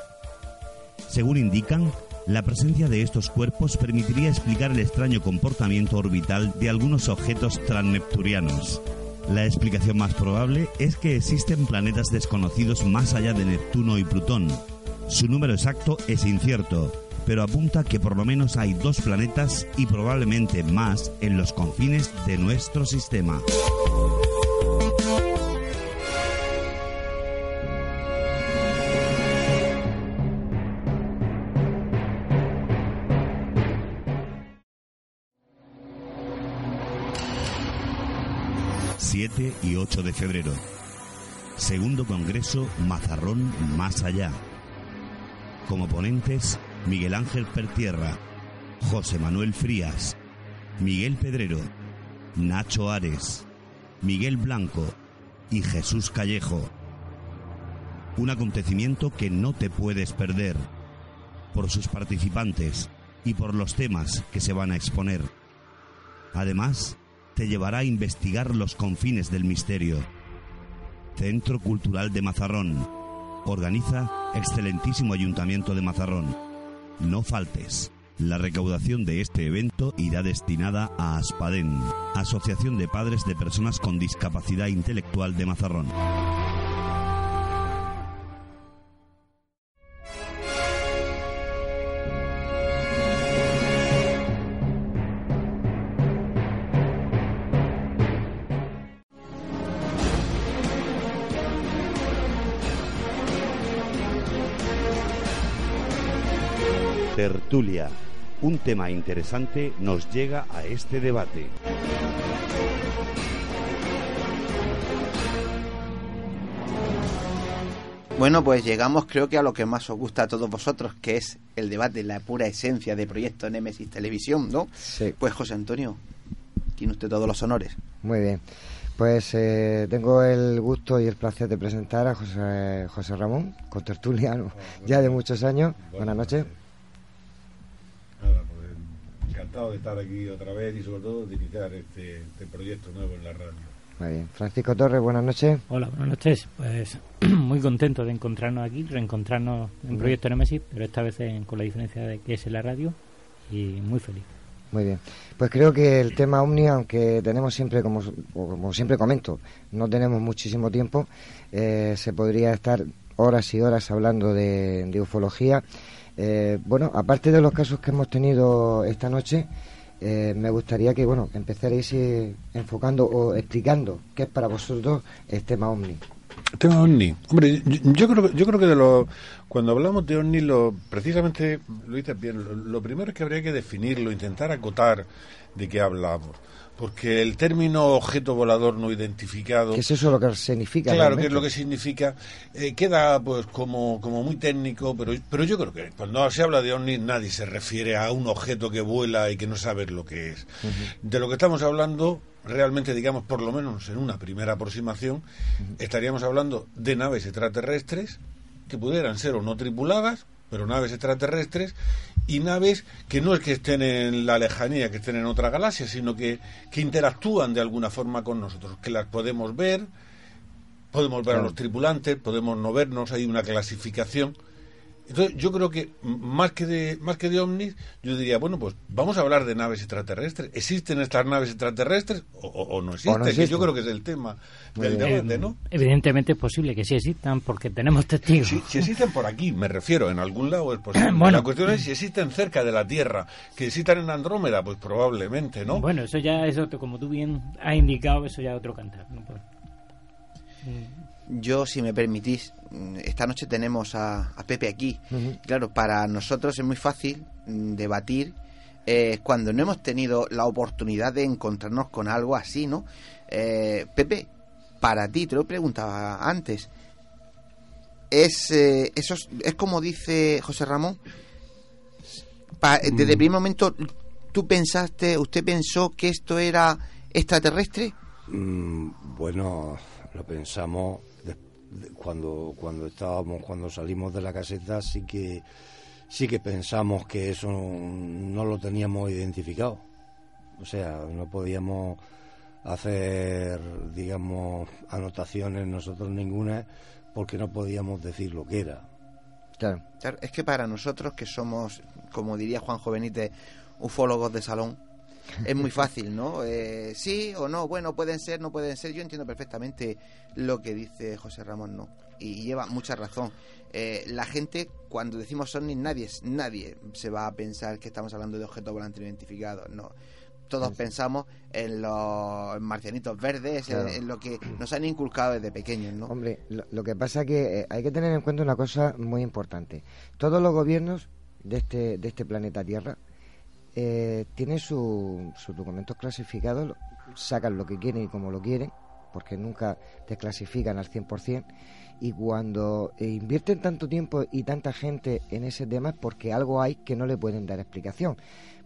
Según indican, la presencia de estos cuerpos permitiría explicar el extraño comportamiento orbital de algunos objetos transnepturianos. La explicación más probable es que existen planetas desconocidos más allá de Neptuno y Plutón. Su número exacto es incierto, pero apunta que por lo menos hay dos planetas y probablemente más en los confines de nuestro sistema. ...7 y 8 de febrero... ...segundo Congreso Mazarrón Más Allá... ...como ponentes Miguel Ángel Pertierra, José Manuel Frías, Miguel Pedrero, Nacho Ares, Miguel Blanco y Jesús Callejo. Un acontecimiento que no te puedes perder por sus participantes y por los temas que se van a exponer. Además, te llevará a investigar los confines del misterio. Centro Cultural de Mazarrón. Organiza Excelentísimo Ayuntamiento de Mazarrón. No faltes. La recaudación de este evento irá destinada a ASPADEN, Asociación de Padres de Personas con Discapacidad Intelectual de Mazarrón. Tertulia. Un tema interesante nos llega a este debate. Bueno, pues llegamos creo que a lo que más os gusta a todos vosotros, que es el debate, la pura esencia de Proyecto Nemesis Televisión, ¿no? Sí. Pues José Antonio, tiene usted todos los honores. Muy bien. Pues eh, tengo el gusto y el placer de presentar a José, José Ramón, contertuliano, ya de muchos años. Buenas noches. Encantado de estar aquí otra vez y sobre todo de iniciar este, este proyecto nuevo en la radio. Muy bien. Francisco Torres, buenas noches. Hola, buenas noches. Pues muy contento de encontrarnos aquí, reencontrarnos en Proyecto Nemesis, pero esta vez con la diferencia de que es en la radio y muy feliz. Muy bien. Pues creo que el tema Omni, aunque tenemos siempre, como, como siempre comento, no tenemos muchísimo tiempo, eh, se podría estar horas y horas hablando de, ufología. Eh, bueno, aparte de los casos que hemos tenido esta noche, eh, me gustaría que, bueno, empezarais enfocando o explicando qué es para vosotros el tema Omni. Tema OVNI. Hombre, yo, creo, yo creo que de lo, cuando hablamos de OVNI, lo, precisamente lo dices bien, lo, primero es que habría que definirlo, intentar acotar de qué hablamos porque el término objeto volador no identificado ¿Qué es eso lo que significa claro que es lo que significa eh, queda pues como, como muy técnico pero pero yo creo que cuando se habla de ovni nadie se refiere a un objeto que vuela y que no sabe lo que es. De lo que estamos hablando realmente, digamos, por lo menos en una primera aproximación, estaríamos hablando de naves extraterrestres que pudieran ser o no tripuladas, pero naves extraterrestres y naves que no es que estén en la lejanía, que estén en otra galaxia, sino que, que interactúan de alguna forma con nosotros, que las podemos ver, podemos ver a los tripulantes, podemos no vernos, hay una clasificación. Entonces, yo creo que más que de más que de ovnis, yo diría, bueno, pues vamos a hablar de naves extraterrestres. ¿Existen estas naves extraterrestres o, no, existen? yo creo que es el tema del debate, ¿no? Evidentemente es posible que sí existan porque tenemos testigos. si existen por aquí, me refiero, en algún lado es posible. bueno, la cuestión es si existen cerca de la Tierra, que existan en Andrómeda, pues probablemente, ¿no? Bueno, eso ya es otro, como tú bien has indicado, eso ya es otro cantar. ¿no? Yo, si me permitís, esta noche tenemos a, Pepe aquí. Claro, para nosotros es muy fácil mm, debatir eh, cuando no hemos tenido la oportunidad de encontrarnos con algo así, ¿no? Eh, Pepe, para ti, te lo preguntaba antes, es, eh, eso es, como dice José Ramón, desde el mm. primer momento, ¿tú pensaste, usted pensó que esto era extraterrestre? bueno, lo pensamos cuando cuando estábamos cuando salimos de la caseta sí que sí que pensamos que eso no, lo teníamos identificado. O sea no podíamos hacer digamos anotaciones nosotros ninguna porque no podíamos decir lo que era. Claro, claro es que para nosotros que somos como diría Juan Jovenite ufólogos de salón es muy fácil, ¿no? Eh, sí o no, bueno, pueden ser, no pueden ser. Yo entiendo perfectamente lo que dice José Ramón, ¿no? Y lleva mucha razón. Eh, la gente, cuando decimos ovnis, nadie, nadie se va a pensar que estamos hablando de objetos volantes identificados, no. Todos pensamos en los marcianitos verdes, en, lo que nos han inculcado desde pequeños, ¿no? Hombre, lo, que pasa es que eh, hay que tener en cuenta una cosa muy importante. Todos los gobiernos de este, de este planeta Tierra eh, tienen sus documentos clasificados, sacan lo que quieren y como lo quieren, porque nunca te clasifican al 100%, y cuando eh, invierten tanto tiempo y tanta gente en ese tema es porque algo hay que no le pueden dar explicación.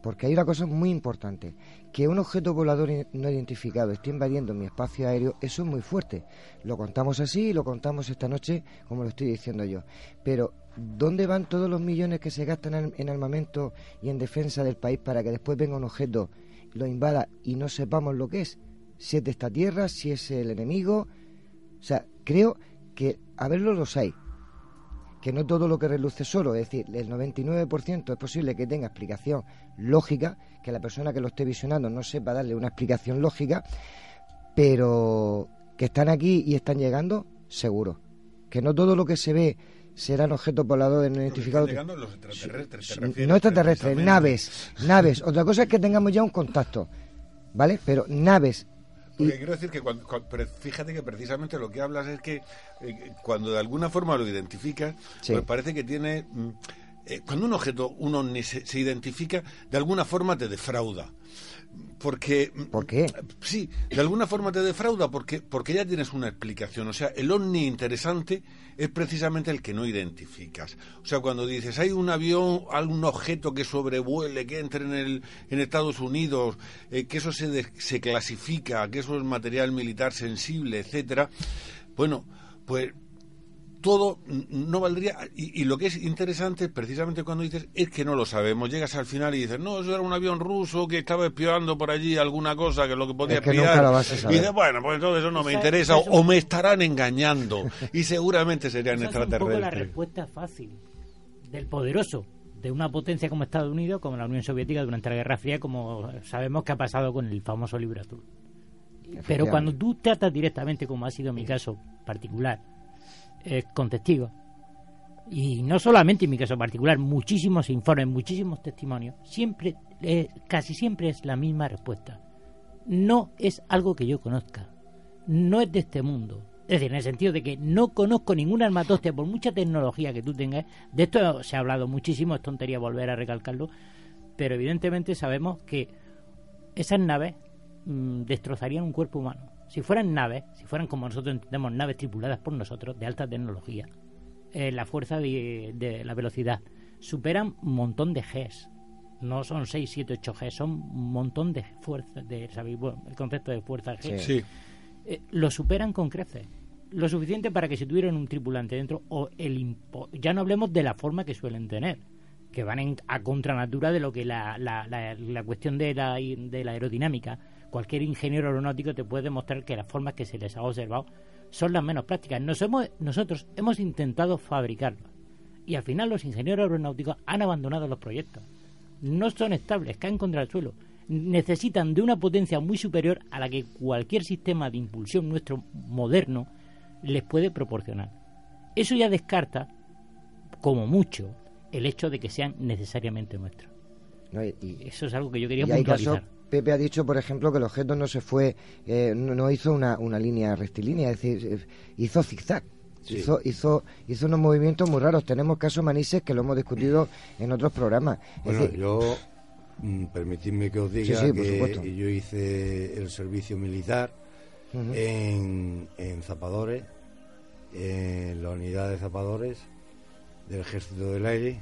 Porque hay una cosa muy importante, que un objeto volador no identificado esté invadiendo mi espacio aéreo, eso es muy fuerte. Lo contamos así y lo contamos esta noche como lo estoy diciendo yo. Pero ¿dónde van todos los millones que se gastan en armamento y en defensa del país para que después venga un objeto, lo invada y no sepamos lo que es? Si es de esta tierra, si es el enemigo. O sea, creo que a verlo los hay. Que no todo lo que reluce solo, es decir, el 99% es posible que tenga explicación lógica, que la persona que lo esté visionando no sepa darle una explicación lógica, pero que están aquí y están llegando, seguro. Que no todo lo que se ve serán objetos voladores no identificados. Los extraterrestres, no extraterrestres, naves, naves. Otra cosa es que tengamos ya un contacto, ¿vale? Pero naves. Porque quiero decir que cuando, fíjate que precisamente lo que hablas es que eh, cuando de alguna forma lo identificas, pues parece que tiene mm, eh, cuando un objeto uno se, se, identifica, de alguna forma te defrauda porque ¿Por qué? Sí, de alguna forma te defrauda porque porque ya tienes una explicación, o sea, el ovni interesante es precisamente el que no identificas. O sea, cuando dices, hay un avión, algún objeto que sobrevuele, que entre en el en Estados Unidos, eh, que eso se se clasifica, que eso es material militar sensible, etcétera. Bueno, pues todo no valdría. Y, lo que es interesante, precisamente cuando dices, es que no lo sabemos. Llegas al final y dices, no, eso era un avión ruso que estaba espiando por allí alguna cosa que lo que podía espiar. y dices, bueno, pues entonces eso no me interesa, o, me estarán engañando. y seguramente serían extraterrestres. Es un poco la respuesta fácil del poderoso de una potencia como Estados Unidos, como la Unión Soviética durante la Guerra Fría, como sabemos que ha pasado con el famoso libro azul. Pero cuando tú tratas directamente, como ha sido mi caso particular, eh, con testigos, y no solamente en mi caso particular, muchísimos informes, muchísimos testimonios, siempre, eh, casi siempre es la misma respuesta. No es algo que yo conozca, no es de este mundo. Es decir, en el sentido de que no conozco ningún armatoste, por mucha tecnología que tú tengas. De esto se ha hablado muchísimo, es tontería volver a recalcarlo, pero evidentemente sabemos que esas naves mm, destrozarían un cuerpo humano. Si fueran naves, si fueran como nosotros entendemos, naves tripuladas por nosotros, de alta tecnología, eh, la fuerza de, la velocidad superan un montón de Gs. No son 6, 7, 8 G, son un montón de fuerzas, de, ¿sabéis? el concepto de fuerza G. Sí. Eh, lo superan con creces lo suficiente para que si tuvieran un tripulante dentro o el ya no hablemos de la forma que suelen tener que van en, a contranatura de lo que la, la, la, cuestión de la, de la aerodinámica. Cualquier ingeniero aeronáutico te puede demostrar que las formas que se les ha observado son las menos prácticas. Nos hemos, nosotros hemos intentado fabricarlos y al final los ingenieros aeronáuticos han abandonado los proyectos. No son estables caen contra el suelo. Necesitan de una potencia muy superior a la que cualquier sistema de impulsión nuestro moderno les puede proporcionar. Eso ya descarta, como mucho, el hecho de que sean necesariamente nuestros. y, eso es algo que yo quería puntualizar. Pepe ha dicho, por ejemplo, que el objeto no se fue, eh, no, hizo una, una, línea rectilínea, es decir, eh, hizo zigzag. Hizo, hizo, hizo unos movimientos muy raros. Tenemos casos manises que lo hemos discutido en otros programas. bueno, yo, mm, permitidme que os diga que yo hice el servicio militar en, en zapadores, en la unidad de zapadores del Ejército del Aire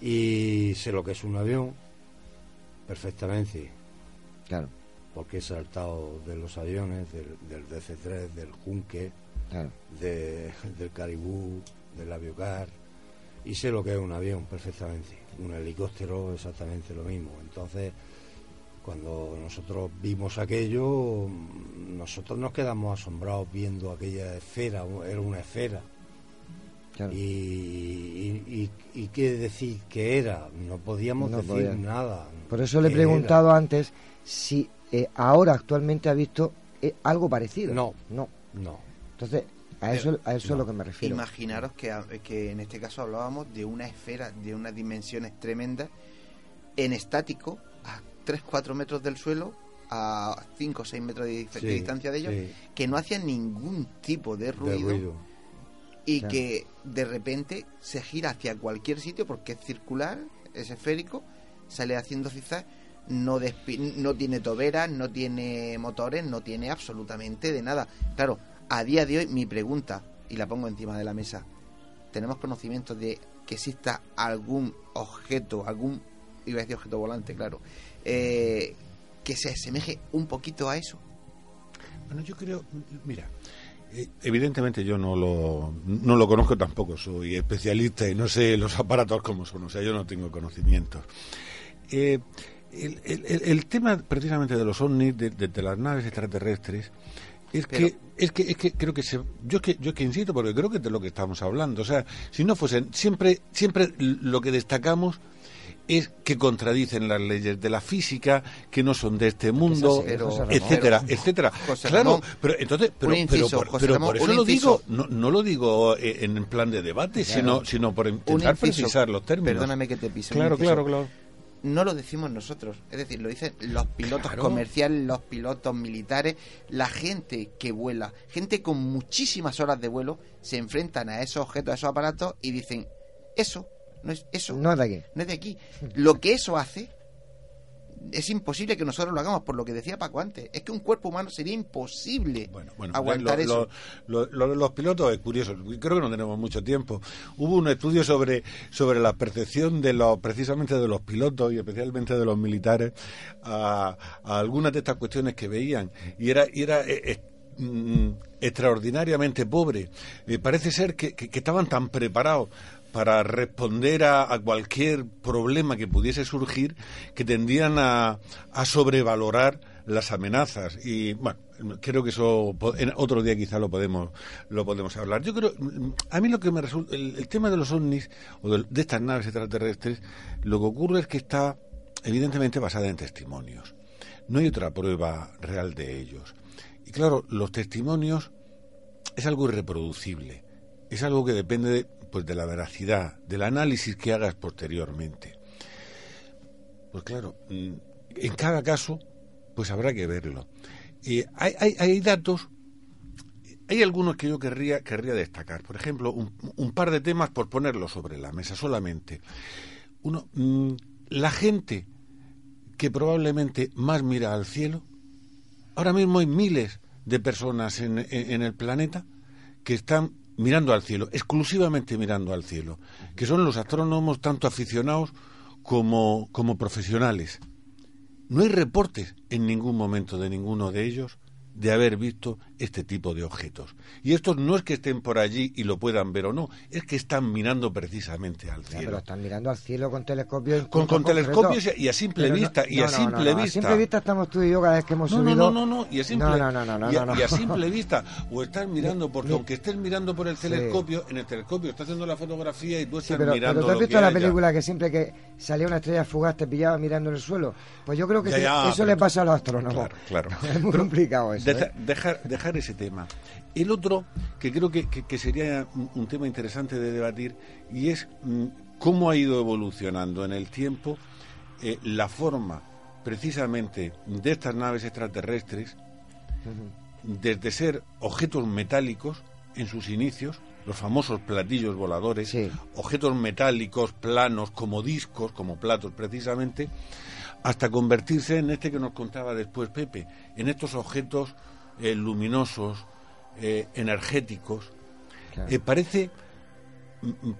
y sé lo que es un avión perfectamente. Claro. Porque he saltado de los aviones, del, del DC-3, del Junque, del Caribú, del Aviocar, y sé lo que es un avión perfectamente. Un helicóptero exactamente lo mismo. Entonces, cuando nosotros vimos aquello, nosotros nos quedamos asombrados viendo aquella esfera, era una esfera. Y, qué decir que era, no podíamos decir nada. Por eso le he preguntado antes si eh, ahora actualmente ha visto eh, algo parecido. No, no, no. Entonces, a eso, a eso es lo que me refiero. Imaginaros que, que en este caso hablábamos de una esfera de unas dimensiones tremendas en estático 3-4 metros del suelo a 5 o 6 metros de, distancia de ellos, que no hacían ningún tipo de ruido, y que de repente se gira hacia cualquier sitio porque es circular, es esférico, sale haciendo zigzag, no, no tiene toberas, no tiene motores, no tiene absolutamente de nada. Claro, a día de hoy mi pregunta, y la pongo encima de la mesa, ¿tenemos conocimiento de que exista algún objeto, algún, iba a decir objeto volante, claro, eh, que se asemeje un poquito a eso? Bueno, yo creo, mira, evidentemente yo no lo, no lo conozco tampoco, soy especialista y no sé los aparatos como son, o sea, yo no tengo conocimientos. Eh, el, tema precisamente de los ovnis, de, las naves extraterrestres, es que es que es que creo que se, yo que yo que insisto porque creo que es de lo que estamos hablando, o sea, si no fuesen siempre siempre lo que destacamos es que contradicen las leyes de la física, que no son de este mundo, etcétera, etcétera. claro, pero entonces, pero, pero, por, eso lo digo, no, no, lo digo eh, en plan de debate, sino, sino por intentar precisar los términos. Perdóname que te pise. Claro, claro, claro. No lo decimos nosotros, es decir, lo dicen los pilotos comerciales, los pilotos militares, la gente que vuela, gente con muchísimas horas de vuelo, se enfrentan a esos objetos, a esos aparatos y dicen, eso no es eso. No es de aquí. No es de aquí. Lo que eso hace es imposible que nosotros lo hagamos, por lo que decía Paco antes. Es que un cuerpo humano sería imposible aguantar eso. Lo, de los pilotos es curioso. Creo que no tenemos mucho tiempo. Hubo un estudio sobre, sobre la percepción de los, precisamente de los pilotos y especialmente de los militares a, algunas de estas cuestiones que veían. Y era, y era eh, eh, mm, extraordinariamente pobre. Eh, parece ser que, estaban tan preparados para responder a, cualquier problema que pudiese surgir que tendían a, a sobrevalorar las amenazas. Y bueno creo que eso en otro día quizá lo podemos lo podemos hablar. Yo creo a mí lo que me resulta el, tema de los ovnis o de, estas naves extraterrestres lo que ocurre es que está evidentemente basada en testimonios. No hay otra prueba real de ellos. Y claro los testimonios es algo irreproducible. Es algo que depende de, pues de la veracidad del análisis que hagas posteriormente pues claro mm, en cada caso pues habrá que verlo. hay, hay, hay, datos, hay algunos que yo querría, querría destacar. Por ejemplo, un, par de temas por ponerlo sobre la mesa solamente. Uno, mm, la gente que probablemente más mira al cielo, ahora mismo hay miles de personas en, en el planeta que están mirando al cielo, exclusivamente mirando al cielo, que son los astrónomos tanto aficionados como, como profesionales. No hay reportes en ningún momento de ninguno de ellos de haber visto este tipo de objetos. Y estos no es que estén por allí y lo puedan ver o no, es que están mirando precisamente al cielo. pero están mirando al cielo con telescopios. Con, con telescopios y a simple vista. y a simple vista. A simple vista estamos tú y yo cada vez que hemos subido. No, no, no, y a simple, y a, simple vista. O estás mirando, porque aunque estés mirando por el telescopio, en el telescopio estás haciendo la fotografía y tú estás mirando. Pero tú has visto la película que siempre que salía una estrella fugaz te pillaba mirando en el suelo. Pues yo creo que eso le pasa a los astrónomos. Claro, claro. es muy complicado eso. ¿eh? dejar, ese tema. El otro, que creo que, sería un, tema interesante de debatir, y es mm, cómo ha ido evolucionando en el tiempo eh, la forma precisamente de estas naves extraterrestres, desde ser objetos metálicos en sus inicios, los famosos platillos voladores, objetos metálicos planos como discos, como platos precisamente, hasta convertirse en este que nos contaba después Pepe, en estos objetos eh, luminosos, eh, energéticos. Eh, parece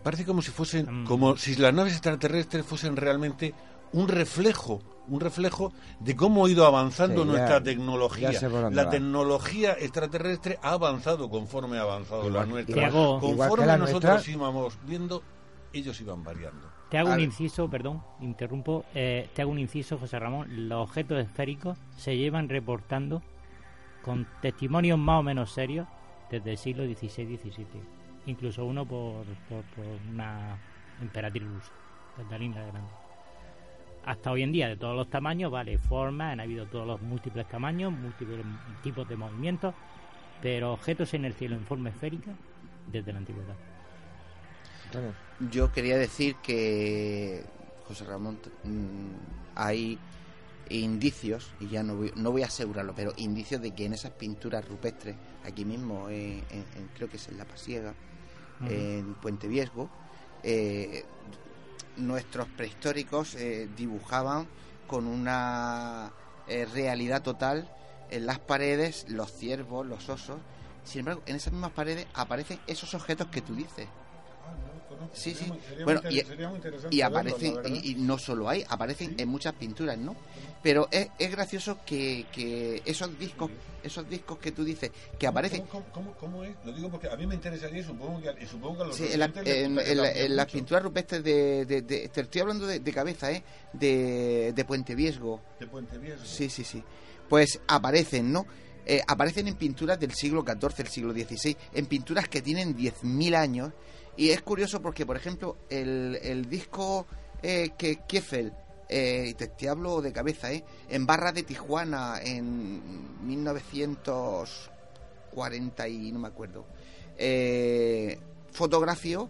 parece como si fuesen mm. como si las naves extraterrestres fuesen realmente un reflejo un reflejo de cómo ha ido avanzando nuestra tecnología. La tecnología extraterrestre ha avanzado conforme ha avanzado la nuestra. conforme nosotros íbamos viendo, ellos iban variando. Te hago un inciso, perdón, interrumpo. te hago un inciso, José Ramón. Los objetos esféricos se llevan reportando con testimonios más o menos serios desde el siglo XVI-XVII. Incluso uno por, por, una emperatriz rusa, Catalina la Grande. Hasta hoy en día, de todos los tamaños, vale, formas, han habido todos los múltiples tamaños, múltiples tipos de movimientos, pero objetos en el cielo en forma esférica desde la antigüedad. Yo quería decir que, José Ramón, mm, hay indicios, y ya no voy, no voy a asegurarlo, pero indicios de que en esas pinturas rupestres, aquí mismo, en, creo que es en La Pasiega, en Puente Viesgo, eh, nuestros prehistóricos eh, dibujaban con una eh, realidad total en las paredes los ciervos, los osos. Sin embargo, en esas mismas paredes aparecen esos objetos que tú dices. Sí, sí. bueno, y, aparecen, y, no solo hay, aparecen en muchas pinturas, ¿no? Pero es, es gracioso que, que, esos discos esos discos que tú dices que aparecen. ¿Cómo, es? Lo digo porque a mí me interesaría y supongo que, supongo que los sí, en, las pinturas rupestres de, de, Te estoy hablando de, cabeza, ¿eh? De, de Puente Viesgo. De Puente Viesgo. Sí, sí, sí. Pues aparecen, ¿no? Eh, aparecen en pinturas del siglo XIV, el siglo XVI, en pinturas que tienen 10.000 años y es curioso porque, por ejemplo, el, disco eh, que Kiefel, eh, te, te, hablo de cabeza, eh, en Barra de Tijuana en 1940 y no me acuerdo, eh, fotografió,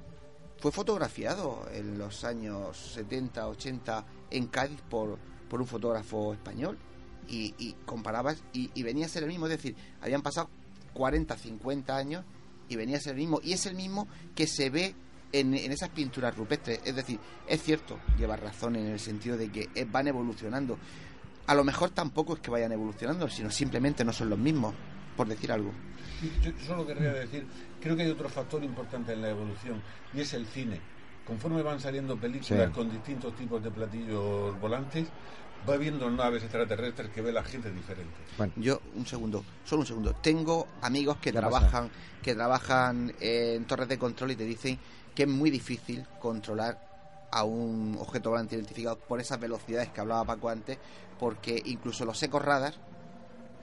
fue fotografiado en los años 70, 80 en Cádiz por, por un fotógrafo español. Y, y comparabas y venía a ser el mismo, es decir, habían pasado 40, 50 años y venía a ser el mismo. Y es el mismo que se ve en, esas pinturas rupestres. Es decir, es cierto, lleva razón en el sentido de que van evolucionando. A lo mejor tampoco es que vayan evolucionando, sino simplemente no son los mismos, por decir algo. Yo solo querría decir, creo que hay otro factor importante en la evolución, y es el cine. conforme van saliendo películas con distintos tipos de platillos volantes, va viendo naves extraterrestres que ve la gente diferente. Bueno. Yo, un segundo, solo un segundo. Tengo amigos que trabajan, que trabajan en torres de control y te dicen que es muy difícil controlar a un objeto volante identificado por esas velocidades que hablaba Paco antes, porque incluso los ecos radar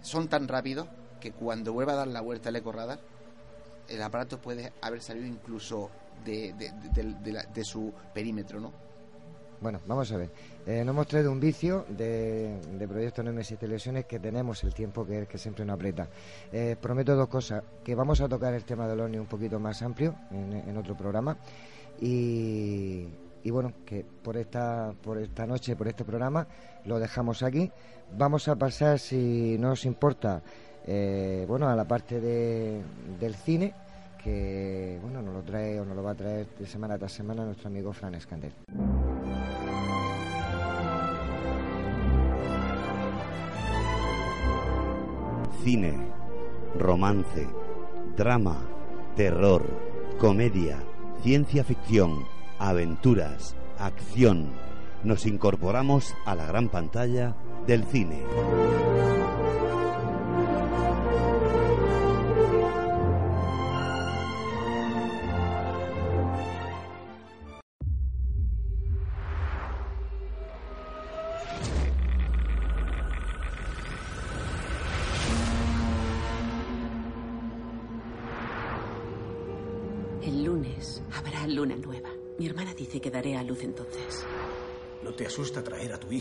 son tan rápidos que cuando vuelva a dar la vuelta el eco radar, el aparato puede haber salido incluso de, de su perímetro, ¿no? Bueno, vamos a ver. Eh, nos hemos traído un vicio de, de Proyecto Nemesis Televisiones que tenemos el tiempo que, que siempre nos aprieta. Eh, prometo dos cosas, que vamos a tocar el tema del ONI un poquito más amplio en, otro programa y, bueno, que por esta, por esta noche, por este programa, lo dejamos aquí. Vamos a pasar, si no os importa, eh, bueno, a la parte de, del cine que bueno nos lo trae o nos lo va a traer de semana tras semana nuestro amigo Fran Escandel. Cine, romance, drama, terror, comedia, ciencia ficción, aventuras, acción. Nos incorporamos a la gran pantalla del cine.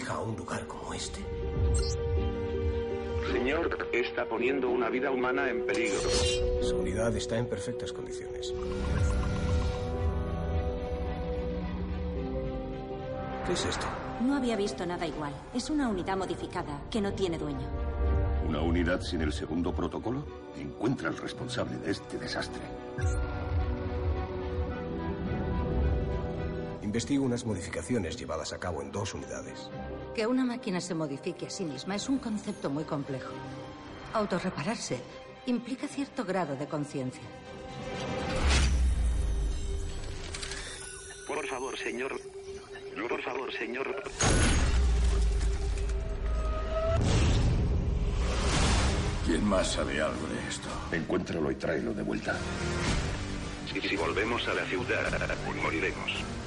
Traer a tu hija a un lugar como este? Señor, está poniendo una vida humana en peligro. Su unidad está en perfectas condiciones. ¿Qué es esto? No había visto nada igual. Es una unidad modificada que no tiene dueño. ¿Una unidad sin el segundo protocolo? Encuentra al responsable de este desastre. Investigo unas modificaciones llevadas a cabo en dos unidades. Que una máquina se modifique a sí misma es un concepto muy complejo. Autorrepararse implica cierto grado de conciencia. Por favor, señor. Por favor, señor. ¿Quién más sabe algo de esto? Encuéntralo y tráelo de vuelta. Si volvemos a la ciudad, moriremos.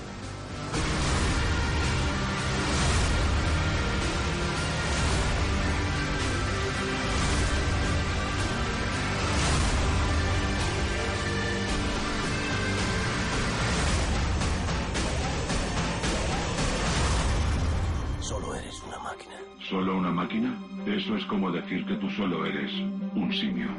¿Solo una máquina? Eso es como decir que tú solo eres un simio.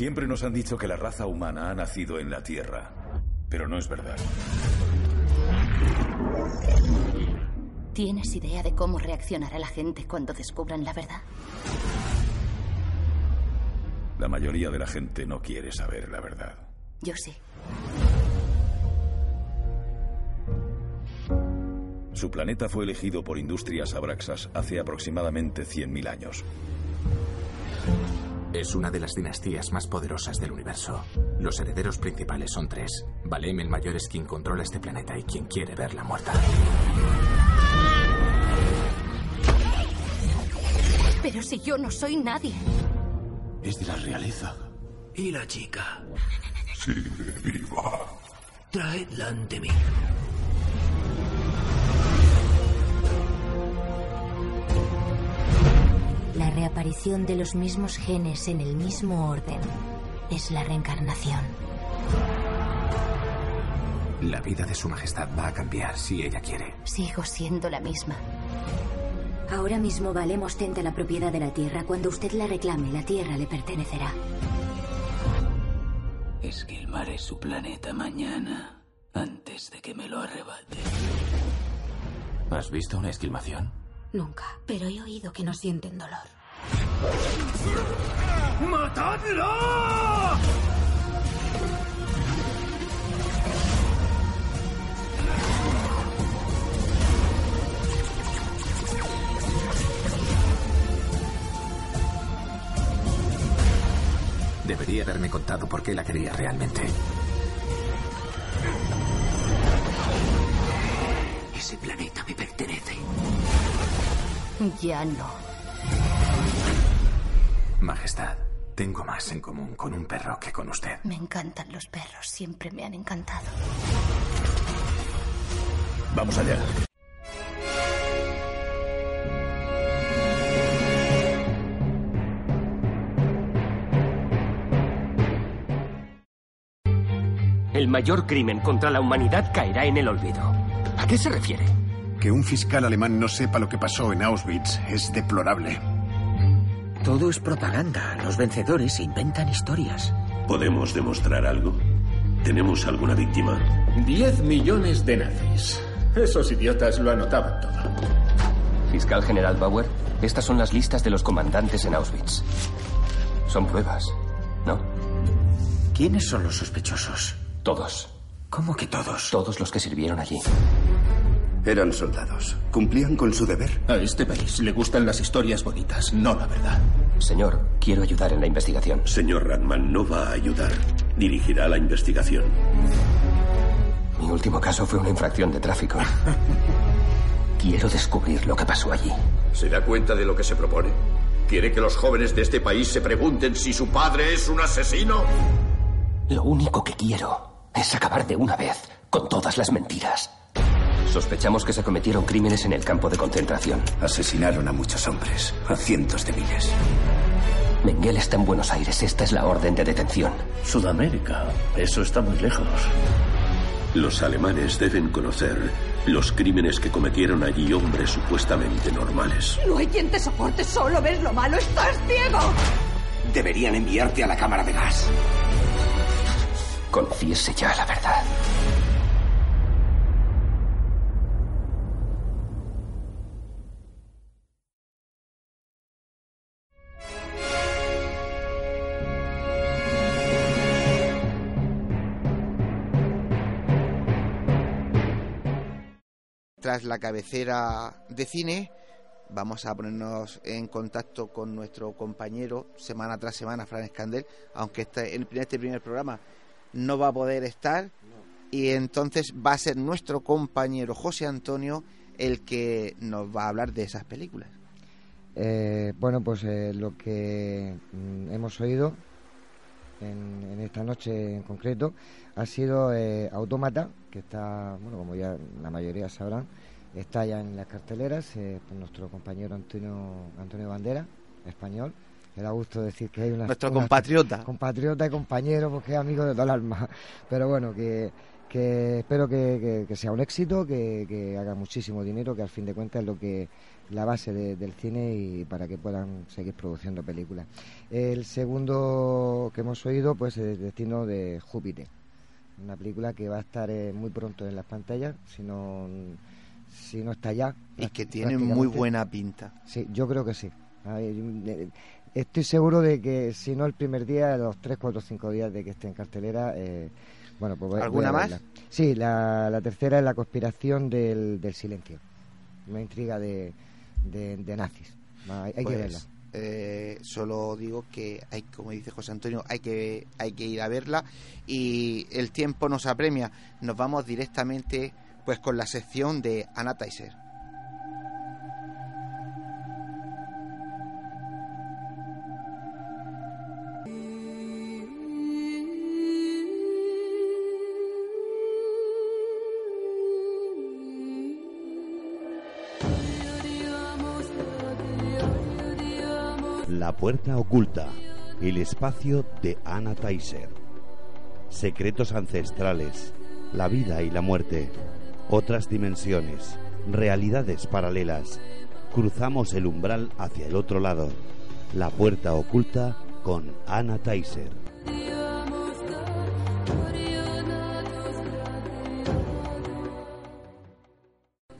Siempre nos han dicho que la raza humana ha nacido en la Tierra, pero no es verdad. ¿Tienes idea de cómo reaccionará la gente cuando descubran la verdad? La mayoría de la gente no quiere saber la verdad. Yo sí. Su planeta fue elegido por Industrias Abraxas hace aproximadamente 100.000 años. Es una de las dinastías más poderosas del universo. Los herederos principales son tres. Valem el mayor es quien controla este planeta y quien quiere verla muerta. Pero si yo no soy nadie. Es de la realeza. ¿Y la chica? Sigue viva. Traedla ante mí. La reaparición de los mismos genes en el mismo orden es la reencarnación. La vida de su majestad va a cambiar si ella quiere. Sigo siendo la misma. Ahora mismo Valemos ostenta la propiedad de la Tierra. Cuando usted la reclame, la Tierra le pertenecerá. Esquilmaré su planeta mañana, antes de que me lo arrebate. ¿Has visto una esquilmación? Nunca. Pero he oído que no sienten dolor. ¡Matadlo! Debería haberme contado por qué la quería realmente. Ese planeta me pertenece. Ya no. Majestad, tengo más en común con un perro que con usted. Me encantan los perros, siempre me han encantado. Vamos allá. El mayor crimen contra la humanidad caerá en el olvido. ¿A qué se refiere? Que un fiscal alemán no sepa lo que pasó en Auschwitz es deplorable. Todo es propaganda. Los vencedores inventan historias. ¿Podemos demostrar algo? ¿Tenemos alguna víctima? Diez millones de nazis. Esos idiotas lo anotaban todo. Fiscal General Bauer, estas son las listas de los comandantes en Auschwitz. Son pruebas, ¿no? ¿Quiénes son los sospechosos? Todos. ¿Cómo que todos? Todos los que sirvieron allí. Eran soldados. Cumplían con su deber. A este país le gustan las historias bonitas, no la verdad. Señor, quiero ayudar en la investigación. Señor Radman no va a ayudar. Dirigirá la investigación. Mi último caso fue una infracción de tráfico. Quiero descubrir lo que pasó allí. ¿Se da cuenta de lo que se propone? ¿Quiere que los jóvenes de este país se pregunten si su padre es un asesino? Lo único que quiero es acabar de una vez con todas las mentiras. Sospechamos que se cometieron crímenes en el campo de concentración. Asesinaron a muchos hombres, a cientos de miles. Mengele está en Buenos Aires. Esta es la orden de detención. Sudamérica. Eso está muy lejos. Los alemanes deben conocer los crímenes que cometieron allí hombres supuestamente normales. No hay quien te soporte, solo ves lo malo, estás ciego. Deberían enviarte a la cámara de gas. Confiese ya la verdad. Tras la cabecera de cine, vamos a ponernos en contacto con nuestro compañero semana tras semana, Fran Escandel, aunque este, en este primer programa no va a poder estar. Y entonces va a ser nuestro compañero José Antonio el que nos va a hablar de esas películas. Eh, bueno, pues eh, lo que mm, hemos oído en, en, esta noche en concreto ha sido eh, Autómata, que está, bueno, como ya la mayoría sabrán, está ya en las carteleras eh, por nuestro compañero Antonio Antonio Bandera, español. Me da gusto decir que hay una... Nuestro compatriota. Compatriota y compañero, porque es amigo de toda el alma. Pero bueno, que, que espero que, que, que, sea un éxito, que, que, haga muchísimo dinero, que al fin de cuentas es lo que la base de, del cine y para que puedan seguir produciendo películas. El segundo que hemos oído, pues es Destino de Júpiter, una película que va a estar eh, muy pronto en las pantallas, si no, si no está ya. Y que tiene muy buena pinta. Sí, yo creo que sí. Estoy seguro de que si no el primer día, los 3, 4, 5 días de que esté en cartelera, eh, bueno, pues voy, ¿Alguna voy más? Sí, la, la, tercera es la conspiración del, del silencio. Una intriga de, de, de nazis. Hay, hay pues, que verla. Eh, solo digo que hay, como dice José Antonio, hay que, hay que ir a verla y el tiempo nos apremia. Nos vamos directamente pues con la sección de Ana puerta oculta, el espacio de Anna Taiser. Secretos ancestrales, la vida y la muerte, otras dimensiones, realidades paralelas. Cruzamos el umbral hacia el otro lado. La puerta oculta con Anna Taiser.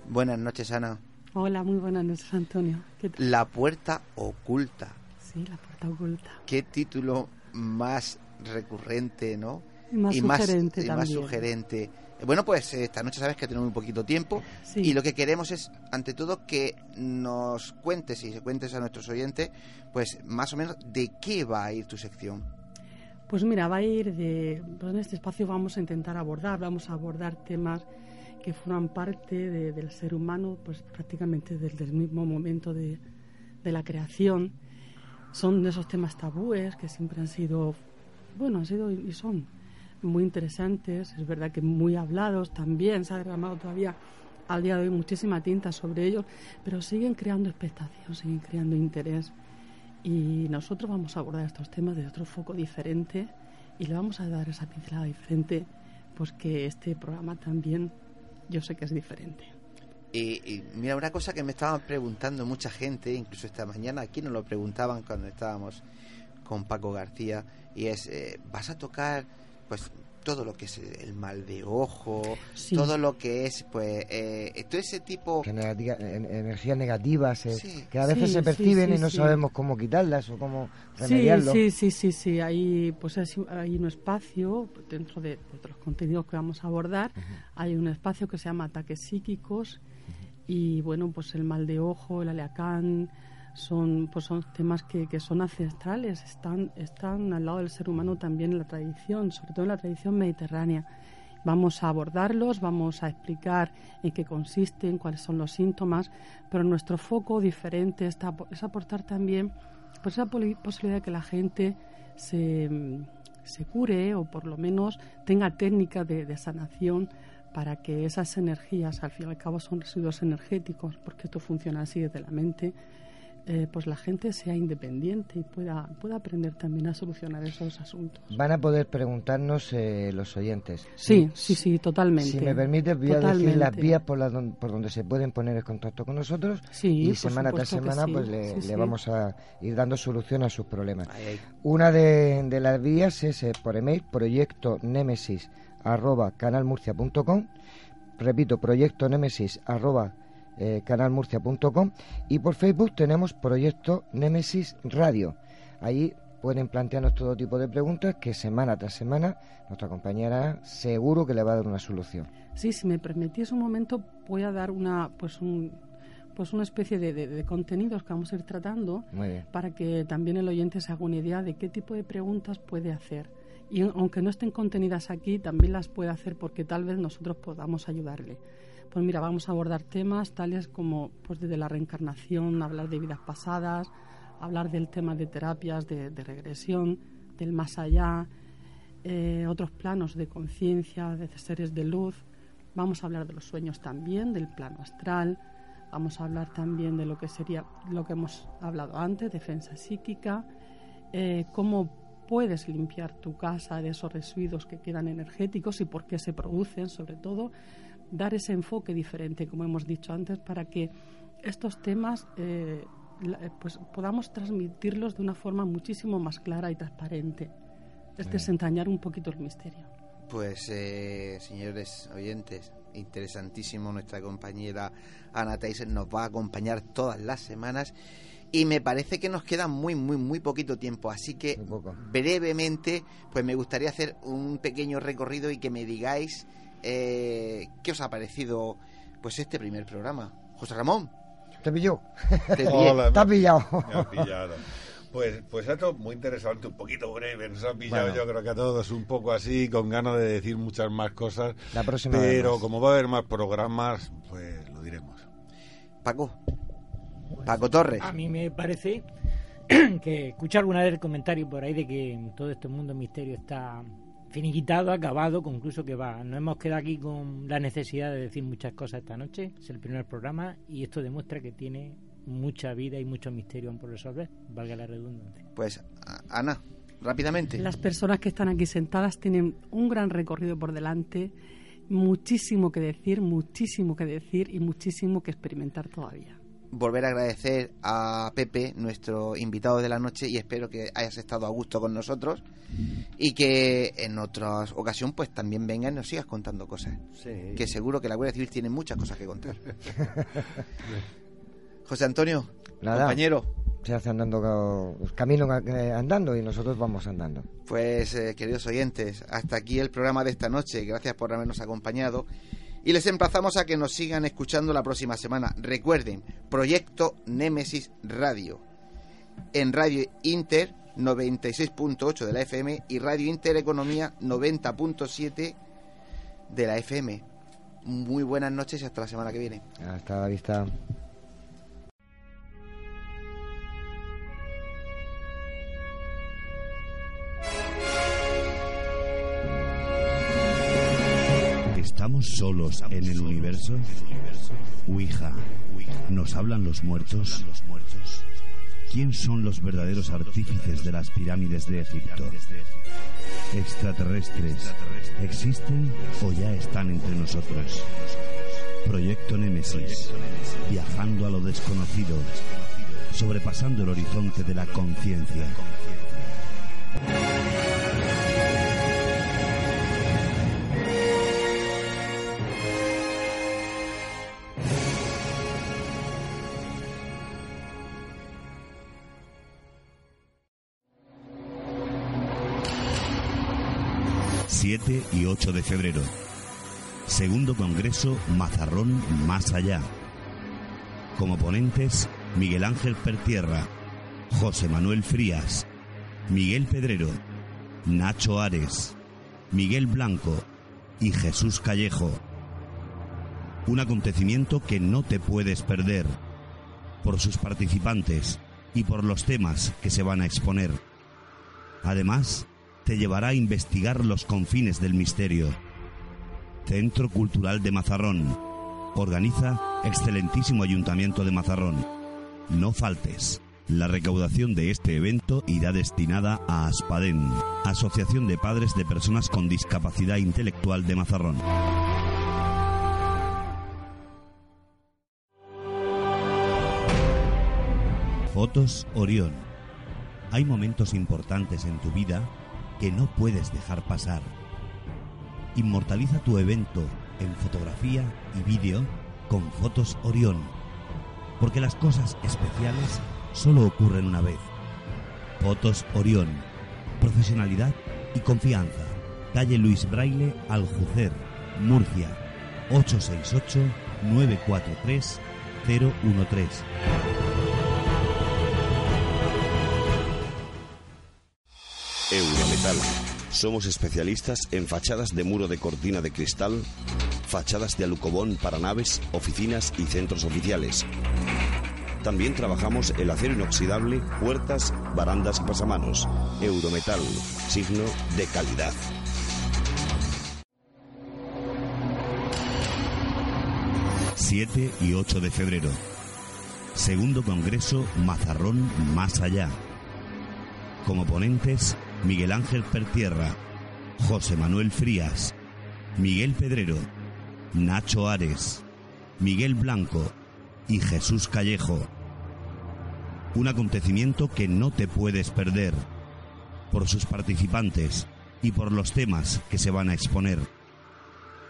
Buenas noches, Ana. Hola, muy buenas noches, Antonio. La puerta oculta. Sí, la puerta oculta. Qué título más recurrente, ¿no? Y más y sugerente más, y también. más sugerente. Bueno, pues esta noche sabes que tenemos muy poquito tiempo sí. y lo que queremos es, ante todo, que nos cuentes y se cuentes a nuestros oyentes, pues más o menos de qué va a ir tu sección. Pues mira, va a ir de. Pues en este espacio vamos a intentar abordar, vamos a abordar temas que forman parte del ser humano, pues prácticamente desde el mismo momento de, de la creación. Son de esos temas tabúes que siempre han sido, bueno, han sido y son muy interesantes, es verdad que muy hablados también, se ha derramado todavía al día de hoy muchísima tinta sobre ellos, pero siguen creando expectación, siguen creando interés. Y nosotros vamos a abordar estos temas desde otro foco diferente y le vamos a dar esa pincelada diferente, pues que este programa también yo sé que es diferente. Y, mira, una cosa que me estaban preguntando mucha gente, incluso esta mañana, aquí nos lo preguntaban cuando estábamos con Paco García, y es, eh, ¿vas a tocar pues todo lo que es el mal de ojo, todo lo que es, pues, eh, todo ese tipo... energías negativas eh, que a veces se perciben y no sabemos cómo quitarlas o cómo remediarlo. Sí, sí, sí, sí, hay, pues hay un espacio dentro de, los contenidos que vamos a abordar, hay un espacio que se llama ataques psíquicos y, bueno, pues el mal de ojo, el aleacán son, pues son temas que, que, son ancestrales, están, están al lado del ser humano también en la tradición, sobre todo en la tradición mediterránea. Vamos a abordarlos, vamos a explicar en qué consisten, cuáles son los síntomas, pero nuestro foco diferente está, es aportar también pues esa posibilidad de que la gente se, se cure o por lo menos tenga técnicas de, de sanación para que esas energías, al fin y al cabo son residuos energéticos, porque esto funciona así desde la mente, eh, pues la gente sea independiente y pueda, pueda aprender también a solucionar esos asuntos. Van a poder preguntarnos eh, los oyentes. Sí, sí, sí, totalmente. Si me permite, voy a decir las vías por, por donde se pueden poner en contacto con nosotros y semana tras semana pues le, vamos a ir dando solución a sus problemas. Una de, las vías es eh, por email, proyecto nemesis arroba canalmurcia.com repito, proyecto nemesis arroba eh, canalmurcia.com y por Facebook tenemos Proyecto Nemesis Radio. Ahí pueden plantearnos todo tipo de preguntas que semana tras semana nuestra compañera seguro que le va a dar una solución. Sí, si me permitís un momento voy a dar una pues un pues una especie de, de, contenidos que vamos a ir tratando para que también el oyente se haga una idea de qué tipo de preguntas puede hacer. Y aunque no estén contenidas aquí, también las puede hacer porque tal vez nosotros podamos ayudarle. Pues mira, vamos a abordar temas tales como pues desde la reencarnación, hablar de vidas pasadas, hablar del tema de terapias de, regresión, del más allá, eh, otros planos de conciencia, de seres de luz. Vamos a hablar de los sueños también, del plano astral. Vamos a hablar también de lo que sería lo que hemos hablado antes, defensa psíquica, eh, cómo puedes limpiar tu casa de esos residuos que quedan energéticos y por qué se producen, sobre todo dar ese enfoque diferente, como hemos dicho antes, para que estos temas eh, pues podamos transmitirlos de una forma muchísimo más clara y transparente. Es desentrañar un poquito el misterio. Pues, eh, señores oyentes, interesantísimo. Nuestra compañera Ana Tyson nos va a acompañar todas las semanas. Y me parece que nos queda muy, muy, muy poquito tiempo. Así que brevemente, pues me gustaría hacer un pequeño recorrido y que me digáis eh, ¿Qué os ha parecido pues este primer programa? José Ramón. Te pilló. Te, Hola, pillado. Pues, pues esto muy interesante, un poquito breve. Nos ha pillado yo creo que a todos un poco así, con ganas de decir muchas más cosas. La próxima Pero como va a haber más programas, pues lo diremos. Paco. Paco Torres. A mí me parece que escuchar alguna vez el comentario por ahí de que todo este mundo misterio está finiquitado, acabado, concluso que va. Nos hemos quedado aquí con la necesidad de decir muchas cosas esta noche. Es el primer programa y esto demuestra que tiene mucha vida y mucho misterio por resolver, valga la redundancia. Pues, Ana, rápidamente. Las personas que están aquí sentadas tienen un gran recorrido por delante, muchísimo que decir, muchísimo que decir y muchísimo que experimentar todavía volver a agradecer a Pepe, nuestro invitado de la noche, y espero que hayas estado a gusto con nosotros y que en otra ocasión pues también vengas y nos sigas contando cosas. Que seguro que la Guardia Civil tiene muchas cosas que contar. José Antonio, compañero. Se hace andando camino eh, andando y nosotros vamos andando. Pues eh, queridos oyentes, hasta aquí el programa de esta noche. Gracias por habernos acompañado y les emplazamos a que nos sigan escuchando la próxima semana. Recuerden, Proyecto Némesis Radio. En Radio Inter 96.8 de la FM y Radio Intereconomía 90.7 de la FM. Muy buenas noches y hasta la semana que viene. Hasta la vista. ¿Estamos solos en el universo? Ouija, ¿nos hablan los muertos? ¿Quién son los verdaderos artífices de las pirámides de Egipto? ¿Extraterrestres. Existen o ya están entre nosotros? Proyecto Némesis, viajando a lo desconocido, sobrepasando el horizonte de la conciencia. Y 8 de febrero. Segundo Congreso Mazarrón Más Allá. Como ponentes, Miguel Ángel Pertierra, José Manuel Frías, Miguel Pedrero, Nacho Ares, Miguel Blanco y Jesús Callejo. Un acontecimiento que no te puedes perder por sus participantes y por los temas que se van a exponer. Además, te llevará a investigar los confines del misterio. Centro Cultural de Mazarrón. Organiza Excelentísimo Ayuntamiento de Mazarrón. No faltes. La recaudación de este evento irá destinada a ASPADEN, Asociación de Padres de Personas con Discapacidad Intelectual de Mazarrón. Fotos Orión. Hay momentos importantes en tu vida que no puedes dejar pasar. Inmortaliza tu evento en fotografía y vídeo con Fotos Orión, porque las cosas especiales solo ocurren una vez. Fotos Orión, profesionalidad y confianza. Calle Luis Braille, Aljucer, Murcia, 868-943-013. Eurometal. Somos especialistas en fachadas de muro de cortina de cristal, fachadas de alucobón para naves, oficinas y centros oficiales. También trabajamos el acero inoxidable, puertas, barandas y pasamanos. Eurometal, signo de calidad. ...7 y 8 de febrero... ...segundo Congreso Mazarrón Más Allá... ...como ponentes Miguel Ángel Pertierra, José Manuel Frías, Miguel Pedrero, Nacho Ares, Miguel Blanco y Jesús Callejo. Un acontecimiento que no te puedes perder por sus participantes y por los temas que se van a exponer.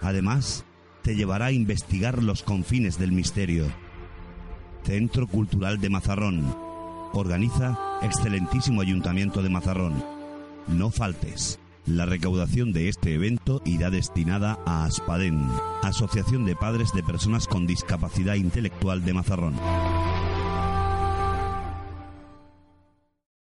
Además, te llevará a investigar los confines del misterio. Centro Cultural de Mazarrón. Organiza Excelentísimo Ayuntamiento de Mazarrón. No faltes. La recaudación de este evento irá destinada a ASPADEN, Asociación de Padres de Personas con Discapacidad Intelectual de Mazarrón.